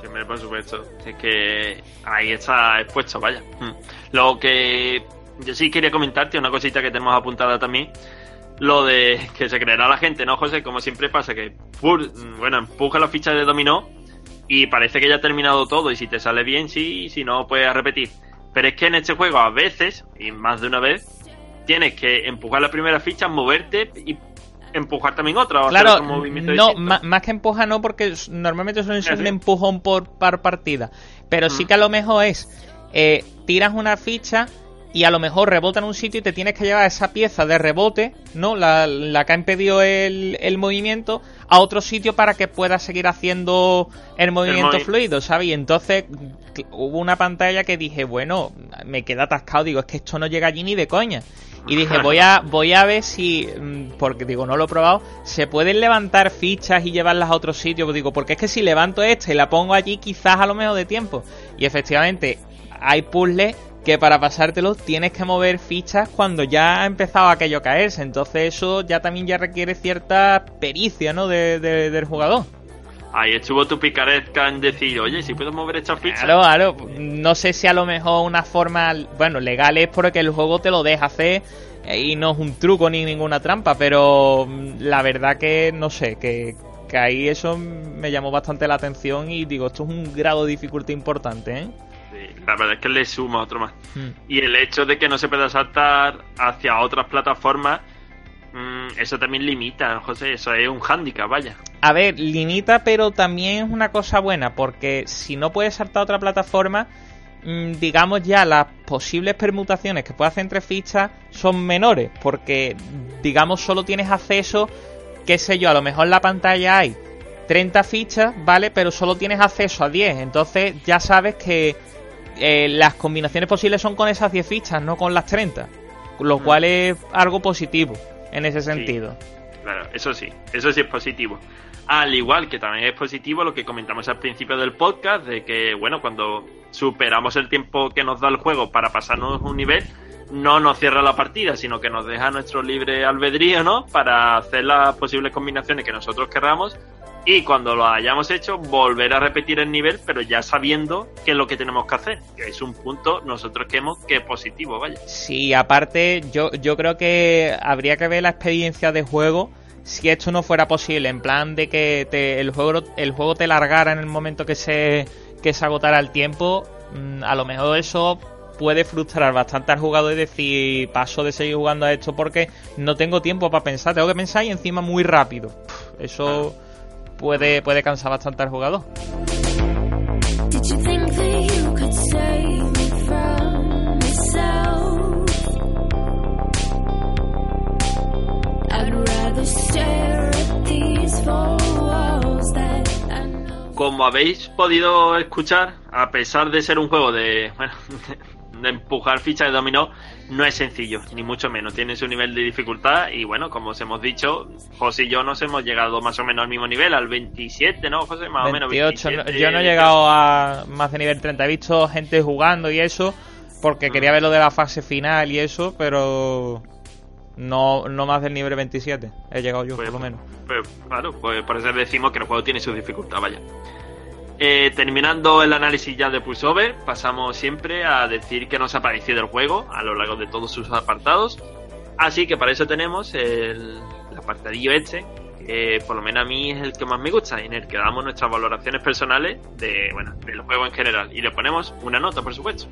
Siempre, por supuesto. Es que ahí está expuesto, vaya. Mm. Lo que yo sí quería comentarte, una cosita que tenemos apuntada también, lo de que se creerá la gente, ¿no, José? Como siempre pasa, que bueno, empuja la ficha de dominó y parece que ya ha terminado todo y si te sale bien, sí, y si no, puedes repetir. Pero es que en este juego a veces, y más de una vez, tienes que empujar la primera ficha, moverte y empujar también otra. o Claro, movimiento no, más que empuja no, porque normalmente suelen ser un empujón por par partida. Pero sí Mm. que a lo mejor es, eh, tiras una ficha y a lo mejor rebota en un sitio y te tienes que llevar esa pieza de rebote, ¿no? La, la que ha impedido el, el movimiento, a otro sitio para que puedas seguir haciendo el movimiento movi- fluido, ¿sabes? Y entonces hubo una pantalla que dije, bueno, me queda atascado, digo, es que esto no llega allí ni de coña. Y dije, voy a, voy a ver si, mm, porque digo, no lo he probado, se pueden levantar fichas y llevarlas a otro sitio. Pues digo, porque es que si levanto esta y la pongo allí, quizás a lo mejor de tiempo. Y efectivamente, hay puzzles que para pasártelos tienes que mover fichas cuando ya ha empezado aquello a caerse. Entonces eso ya también ya requiere cierta pericia, ¿no? De, de- del jugador. Ahí estuvo tu picaresca en decir, oye, si puedo mover esta ficha. Claro, claro. No sé si a lo mejor una forma, bueno, legal es porque el juego te lo deja hacer eh, y no es un truco ni ninguna trampa, pero mm, la verdad que no sé, que, que ahí eso me llamó bastante la atención y digo, esto es un grado de dificultad importante, ¿eh? La verdad es que le suma otro más. Mm. Y el hecho de que no se pueda saltar hacia otras plataformas, mm, eso también limita, José. Eso es un hándicap, vaya. A ver, limita, pero también es una cosa buena, porque si no puedes saltar a otra plataforma, mm, digamos ya las posibles permutaciones que puedes hacer entre fichas son menores, porque digamos solo tienes acceso, qué sé yo, a lo mejor en la pantalla hay 30 fichas, ¿vale? Pero solo tienes acceso a 10. Entonces ya sabes que eh, las combinaciones posibles son con esas 10 fichas, no con las 30. Lo Mm. cual es algo positivo en ese sentido. Claro, eso sí, eso sí es positivo. Al igual que también es positivo lo que comentamos al principio del podcast, de que, bueno, cuando superamos el tiempo que nos da el juego para pasarnos un nivel, no nos cierra la partida, sino que nos deja nuestro libre albedrío, ¿no? Para hacer las posibles combinaciones que nosotros querramos y cuando lo hayamos hecho, volver a repetir el nivel, pero ya sabiendo qué es lo que tenemos que hacer. Que es un punto nosotros que hemos que positivo, vaya. Sí, aparte, yo, yo creo que habría que ver la experiencia de juego si esto no fuera posible, en plan de que te- el, juego, el juego te largara en el momento que se, que se agotara el tiempo, mm, a lo mejor eso puede frustrar bastante al jugador y decir, paso de seguir jugando a esto porque no tengo tiempo para pensar, tengo que pensar y encima muy rápido. Eso puede, puede cansar bastante al jugador. Como habéis podido escuchar, a pesar de ser un juego de, bueno, de empujar fichas de dominó, no es sencillo, ni mucho menos. Tiene su nivel de dificultad y bueno, como os hemos dicho, José y yo nos hemos llegado más o menos al mismo nivel, al 27, ¿no, José? Más o menos 28, no- 27. yo no he llegado a más de nivel 30. He visto gente jugando y eso, porque quería ver lo de la fase final y eso, pero no, no más del nivel 27. He llegado yo, Pues, por lo menos. pues, claro, pues por eso decimos que el juego tiene su dificultad, vaya. Eh, terminando el análisis ya de Pulsover, pasamos siempre a decir qué nos ha parecido el juego a lo largo de todos sus apartados. Así que para eso tenemos el, el apartadillo este, que por lo menos a mí es el que más me gusta, en el que damos nuestras valoraciones personales de, bueno, del juego en general. Y le ponemos una nota, por supuesto.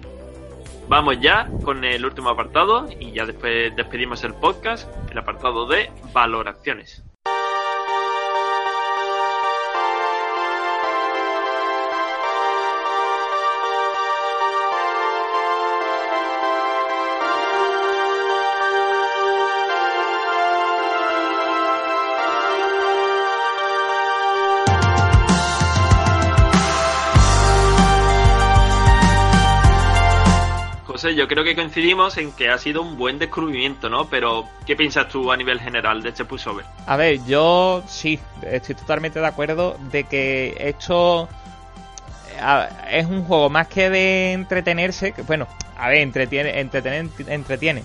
Vamos ya con el último apartado y ya después despedimos el podcast, el apartado de valoraciones. Yo creo que coincidimos en que ha sido un buen descubrimiento, ¿no? Pero, ¿qué piensas tú a nivel general de este Pulsover? A ver, yo sí, estoy totalmente de acuerdo de que esto es un juego más que de entretenerse, que bueno, a ver, entretiene, entretener, entretiene,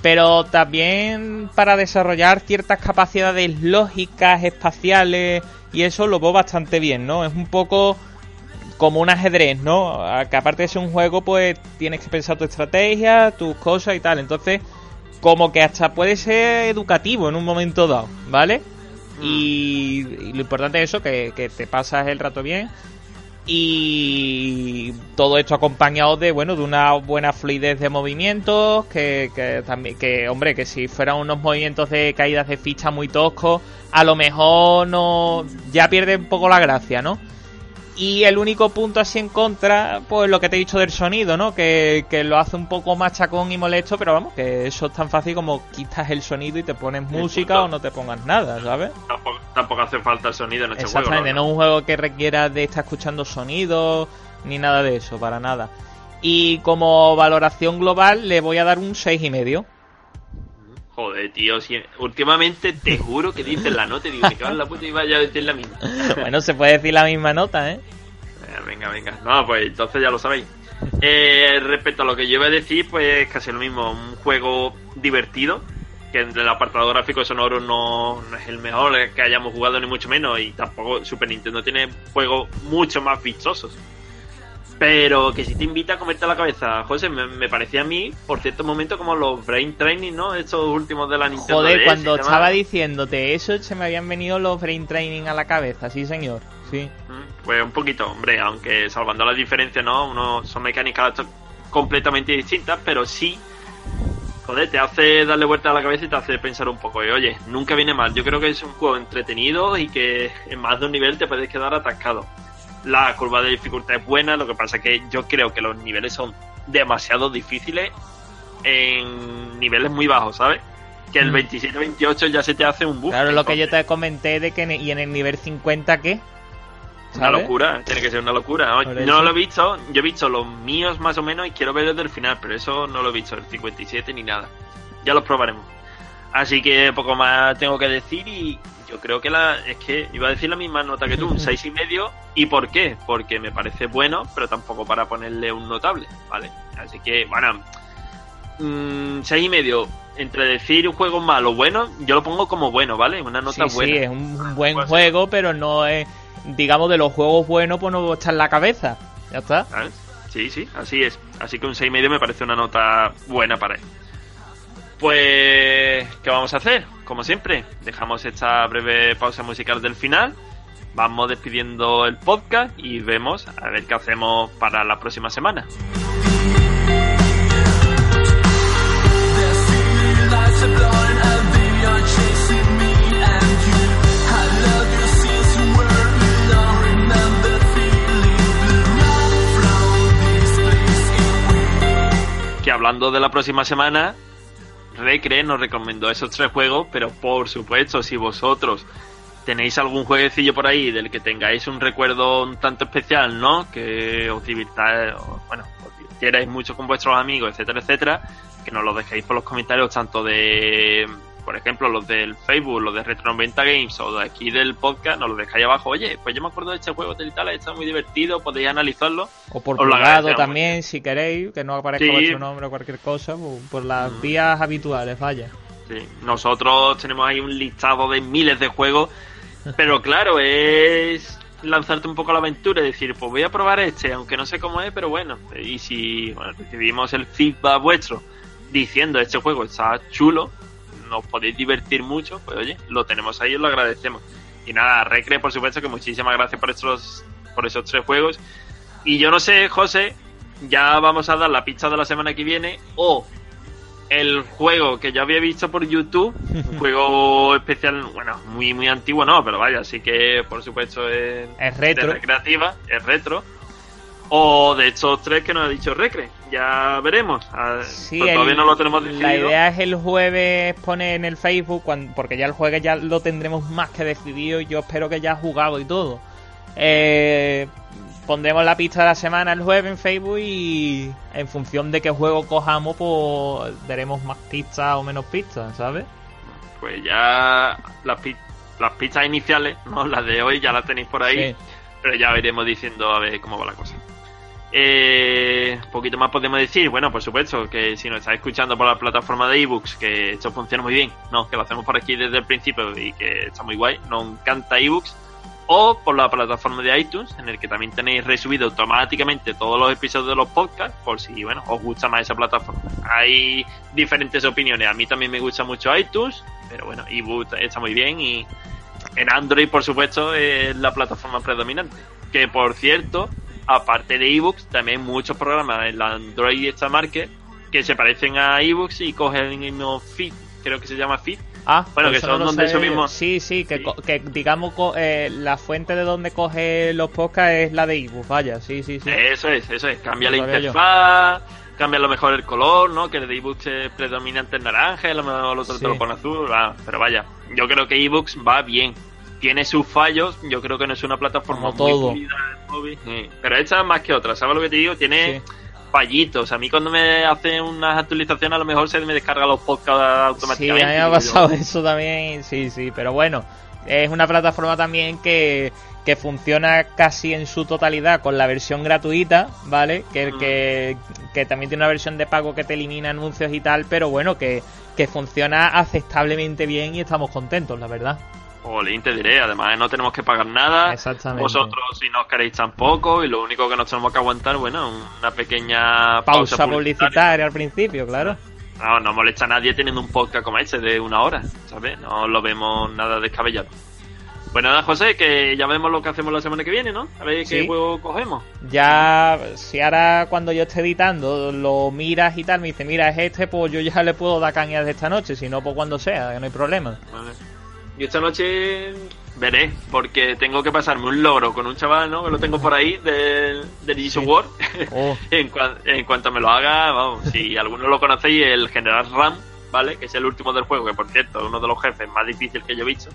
pero también para desarrollar ciertas capacidades lógicas, espaciales, y eso lo veo bastante bien, ¿no? Es un poco como un ajedrez, ¿no? Que aparte de ser un juego, pues tienes que pensar tu estrategia, tus cosas y tal. Entonces, como que hasta puede ser educativo en un momento dado, ¿vale? Y, y lo importante es eso, que, que te pasas el rato bien. Y todo esto acompañado de, bueno, de una buena fluidez de movimientos, que, que también, que, hombre, que si fueran unos movimientos de caídas de ficha muy toscos, a lo mejor no, ya pierde un poco la gracia, ¿no? Y el único punto así en contra, pues lo que te he dicho del sonido, ¿no? Que, que lo hace un poco machacón y molesto, pero vamos, que eso es tan fácil como quitas el sonido y te pones música o no te pongas nada, ¿sabes? Tampoco, tampoco hace falta el sonido en este Exactamente, juego. no es un juego que requiera de estar escuchando sonidos ni nada de eso, para nada. Y como valoración global le voy a dar un seis y medio. Joder, tío, si- últimamente te juro que dices la nota y digo, me cago en la puta y vaya a decir la misma. bueno, se puede decir la misma nota, ¿eh? Eh, venga, venga. No, pues entonces ya lo sabéis. Eh, respecto a lo que yo iba a decir, pues casi lo mismo. Un juego divertido, que entre el apartado gráfico y sonoro no, no es el mejor que hayamos jugado, ni mucho menos. Y tampoco Super Nintendo tiene juegos mucho más vistosos. Pero que si te invita a comerte la cabeza, José, me, me parecía a mí, por cierto momento, como los Brain Training, ¿no? Estos últimos de la Nintendo Joder, DS cuando estaba diciéndote eso, se me habían venido los brain training a la cabeza, sí señor, sí. Mm, Pues un poquito, hombre, aunque salvando las diferencias, ¿no? Uno, son mecánicas completamente distintas, pero sí, joder, te hace darle vuelta a la cabeza y te hace pensar un poco. Y oye, nunca viene mal. Yo creo que es un juego entretenido y que en más de un nivel te puedes quedar atascado. La curva de dificultad es buena, lo que pasa es que yo creo que los niveles son demasiado difíciles en niveles muy bajos, ¿sabes? que el Mm. 27-28 ya se te hace un bug. Claro, lo que yo te comenté de que en- y en el nivel 50 qué. Una ¿Sabes? locura, tiene que ser una locura. No eso. lo he visto, yo he visto los míos más o menos y quiero ver desde el final, pero eso no lo he visto, el 57 ni nada. Ya los probaremos. Así que poco más tengo que decir y yo creo que la es que iba a decir la misma nota que tú, un seis y medio. ¿Y por qué? Porque me parece bueno, pero tampoco para ponerle un notable, ¿vale? Así que, bueno, mm, seis y medio. Entre decir un juego malo o bueno, yo lo pongo como bueno, ¿vale? Una nota sí, buena. sí, es un, buen Pues- juego, pero no es, digamos, de los juegos buenos, pues no está en la cabeza. Ya está. ¿Sabes? Sí, sí, así es. Así que un 6,5 me parece una nota buena para él. Pues, ¿qué vamos a hacer? Como siempre, dejamos esta breve pausa musical del final. Vamos despidiendo el podcast y vemos a ver qué hacemos para la próxima semana. Que hablando de la próxima semana, Recre nos recomendó esos tres juegos, pero por supuesto, si vosotros tenéis algún jueguecillo por ahí del que tengáis un recuerdo un tanto especial, ¿no? Que os divirtáis, bueno, os divirtierais mucho con vuestros amigos, etcétera, etcétera, que nos lo dejéis por los comentarios, tanto de, por ejemplo, los del Facebook, los de Retro 90 Games o de aquí del podcast, nos lo dejáis abajo. Oye, pues yo me acuerdo de este juego tal y tal, está muy divertido, podéis analizarlo. O por privado también, si queréis, que no aparezca Sí. vuestro nombre o cualquier cosa, pues, por las vías habituales, vaya. Sí, nosotros tenemos ahí un listado de miles de juegos, pero claro, es lanzarte un poco a la aventura y decir, pues voy a probar este, aunque no sé cómo es, pero bueno, y si bueno, recibimos el feedback vuestro diciendo este juego está chulo, nos podéis divertir mucho, pues oye, lo tenemos ahí y os lo agradecemos. Y nada, Recre, por supuesto que muchísimas gracias por estos, por esos tres juegos. Y yo no sé, José, ya vamos a dar la pista de la semana que viene o el juego que yo había visto por YouTube, un juego especial, bueno, muy muy antiguo no, pero vaya, así que por supuesto es, Es retro. de recreativa, es retro. O de estos tres que nos ha dicho Recre, ya veremos. Ah, Sí, el- todavía no lo tenemos decidido. La idea es el jueves poner en el Facebook, cuan- porque ya el jueves ya lo tendremos más que decidido y yo espero que ya jugado y todo. Eh, pondremos la pista de la semana el jueves en Facebook y en función de qué juego cojamos, pues veremos más pistas o menos pistas, ¿sabes? Pues ya las, las pistas iniciales, no las de hoy, ya las tenéis por ahí. Sí. pero ya iremos diciendo a ver cómo va la cosa. Eh, poquito más podemos decir, bueno, por supuesto, que si nos estáis escuchando por la plataforma de ebooks, que esto funciona muy bien, no, que lo hacemos por aquí desde el principio y que está muy guay, nos encanta ebooks, o por la plataforma de iTunes, en el que también tenéis resubido automáticamente todos los episodios de los podcasts, por si, bueno, os gusta más esa plataforma. Hay diferentes opiniones, a mí también me gusta mucho iTunes, pero bueno, ebooks está muy bien. Y en Android, por supuesto, es la plataforma predominante. Que por cierto, aparte de ebooks, también hay muchos programas en la Android esta market que se parecen a ebooks y cogen el mismo feed, creo que se llama feed. Ah, Bueno, pues que eso no son donde sé. subimos- Sí, sí, que, Sí. co- que digamos co- eh, la fuente de donde coge los podcasts es la de iBooks, vaya, sí, sí, sí. Eso es, eso es. Cambia la yo. interfaz, cambia a lo mejor el color, ¿no? Que el de ebooks es predominante en naranja, y a lo mejor el otro Sí. te lo pone azul. ah, pero vaya, yo creo que ebooks va bien. Tiene sus fallos, yo creo que no es una plataforma Como muy todo. pulida. Sí. Pero esta más que otra, ¿sabes lo que te digo? Tiene Sí. fallitos. A mí cuando me hacen unas actualizaciones a lo mejor se me descarga los podcasts Sí, a automáticamente. mí me ha yo, pasado eso también, sí, sí, pero bueno, es una plataforma también que, que funciona casi en su totalidad con la versión gratuita, ¿vale? Que, Mm. que, que también tiene una versión de pago que te elimina anuncios y tal, pero bueno, que, que funciona aceptablemente bien y estamos contentos, la verdad. Jolín, te diré, además no tenemos que pagar nada. Exactamente. Vosotros, si no os queréis tampoco, y lo único que nos tenemos que aguantar, bueno, una pequeña pausa, Pausa publicitaria al principio, claro. No, no molesta a nadie teniendo un podcast como este de una hora, ¿sabes? No lo vemos nada descabellado. Pues nada, José, que ya vemos lo que hacemos la semana que viene, ¿no? A ver qué Sí. juego cogemos. Ya, si ahora cuando yo esté editando lo miras y tal, me dice, mira, es este, pues yo ya le puedo dar cañas de esta noche, si no, pues cuando sea, que no hay problema. Vale. Yo esta noche veré, porque tengo que pasarme un logro con un chaval, ¿no? Que lo tengo por ahí del, of War. Oh. en, cuan- en cuanto me lo haga, vamos, si alguno lo conocéis, el General Ram, ¿vale? Que es el último del juego, que por cierto es uno de los jefes más difíciles que yo he visto.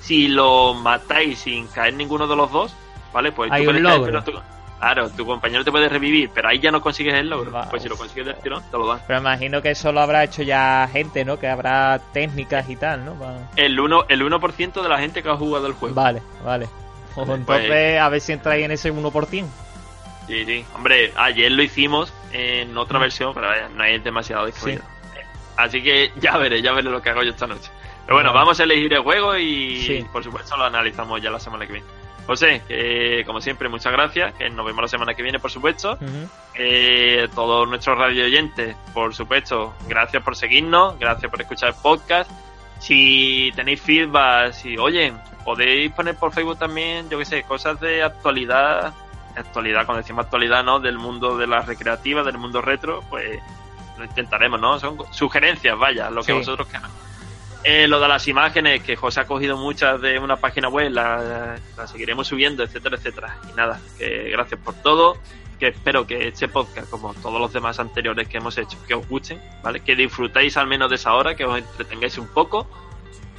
Si lo matáis sin caer ninguno de los dos, ¿vale? Pues Hay tú un caer, pero tú- claro, tu compañero te puede revivir, pero ahí ya no consigues el logro. Pues si lo consigues del tirón, te lo dan. Pero imagino que eso lo habrá hecho ya gente, ¿no? Que habrá técnicas y tal, ¿no? El 1%, el 1 de la gente que ha jugado el juego. Vale, vale. Pues Pues- entonces, a ver si entráis en ese 1%. Sí, sí. Hombre, ayer lo hicimos en otra versión, pero vaya, no es demasiado difundido. Así que ya veré, ya veré lo que hago yo esta noche. Pero bueno, Vale. vamos a elegir el juego y Sí. por supuesto lo analizamos ya la semana que viene. José, que como siempre, muchas gracias, que nos vemos la semana que viene, por supuesto. Eh, todos nuestros radio oyentes, por supuesto, gracias por seguirnos, gracias por escuchar el podcast. Si tenéis feedback, si, oye, podéis poner por Facebook también, yo qué sé, cosas de actualidad, actualidad, cuando decimos actualidad, ¿no? Del mundo de la recreativa, del mundo retro, pues lo intentaremos, ¿no? Son sugerencias, vaya, lo que Sí. vosotros queráis. Eh, lo de las imágenes, que José ha cogido muchas de una página web, las las seguiremos subiendo, etcétera, etcétera. Y nada, que gracias por todo, que espero que este podcast, como todos los demás anteriores que hemos hecho, que os gusten, ¿vale? Que disfrutéis al menos de esa hora, que os entretengáis un poco,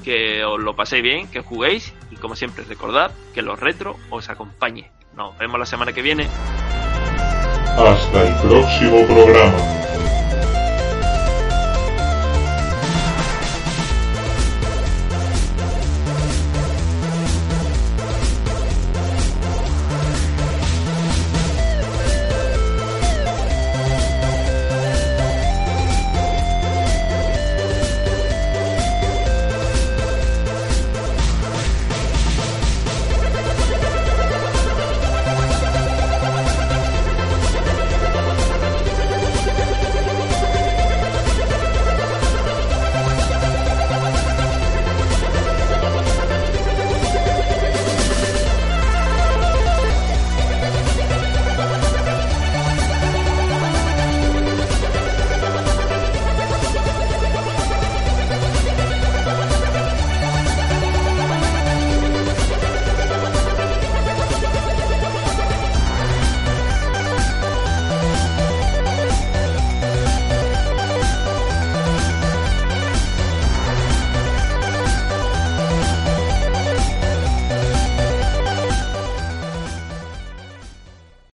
que os lo paséis bien, que juguéis y como siempre recordad que los retro os acompañe. Nos vemos la semana que viene. Hasta el próximo programa.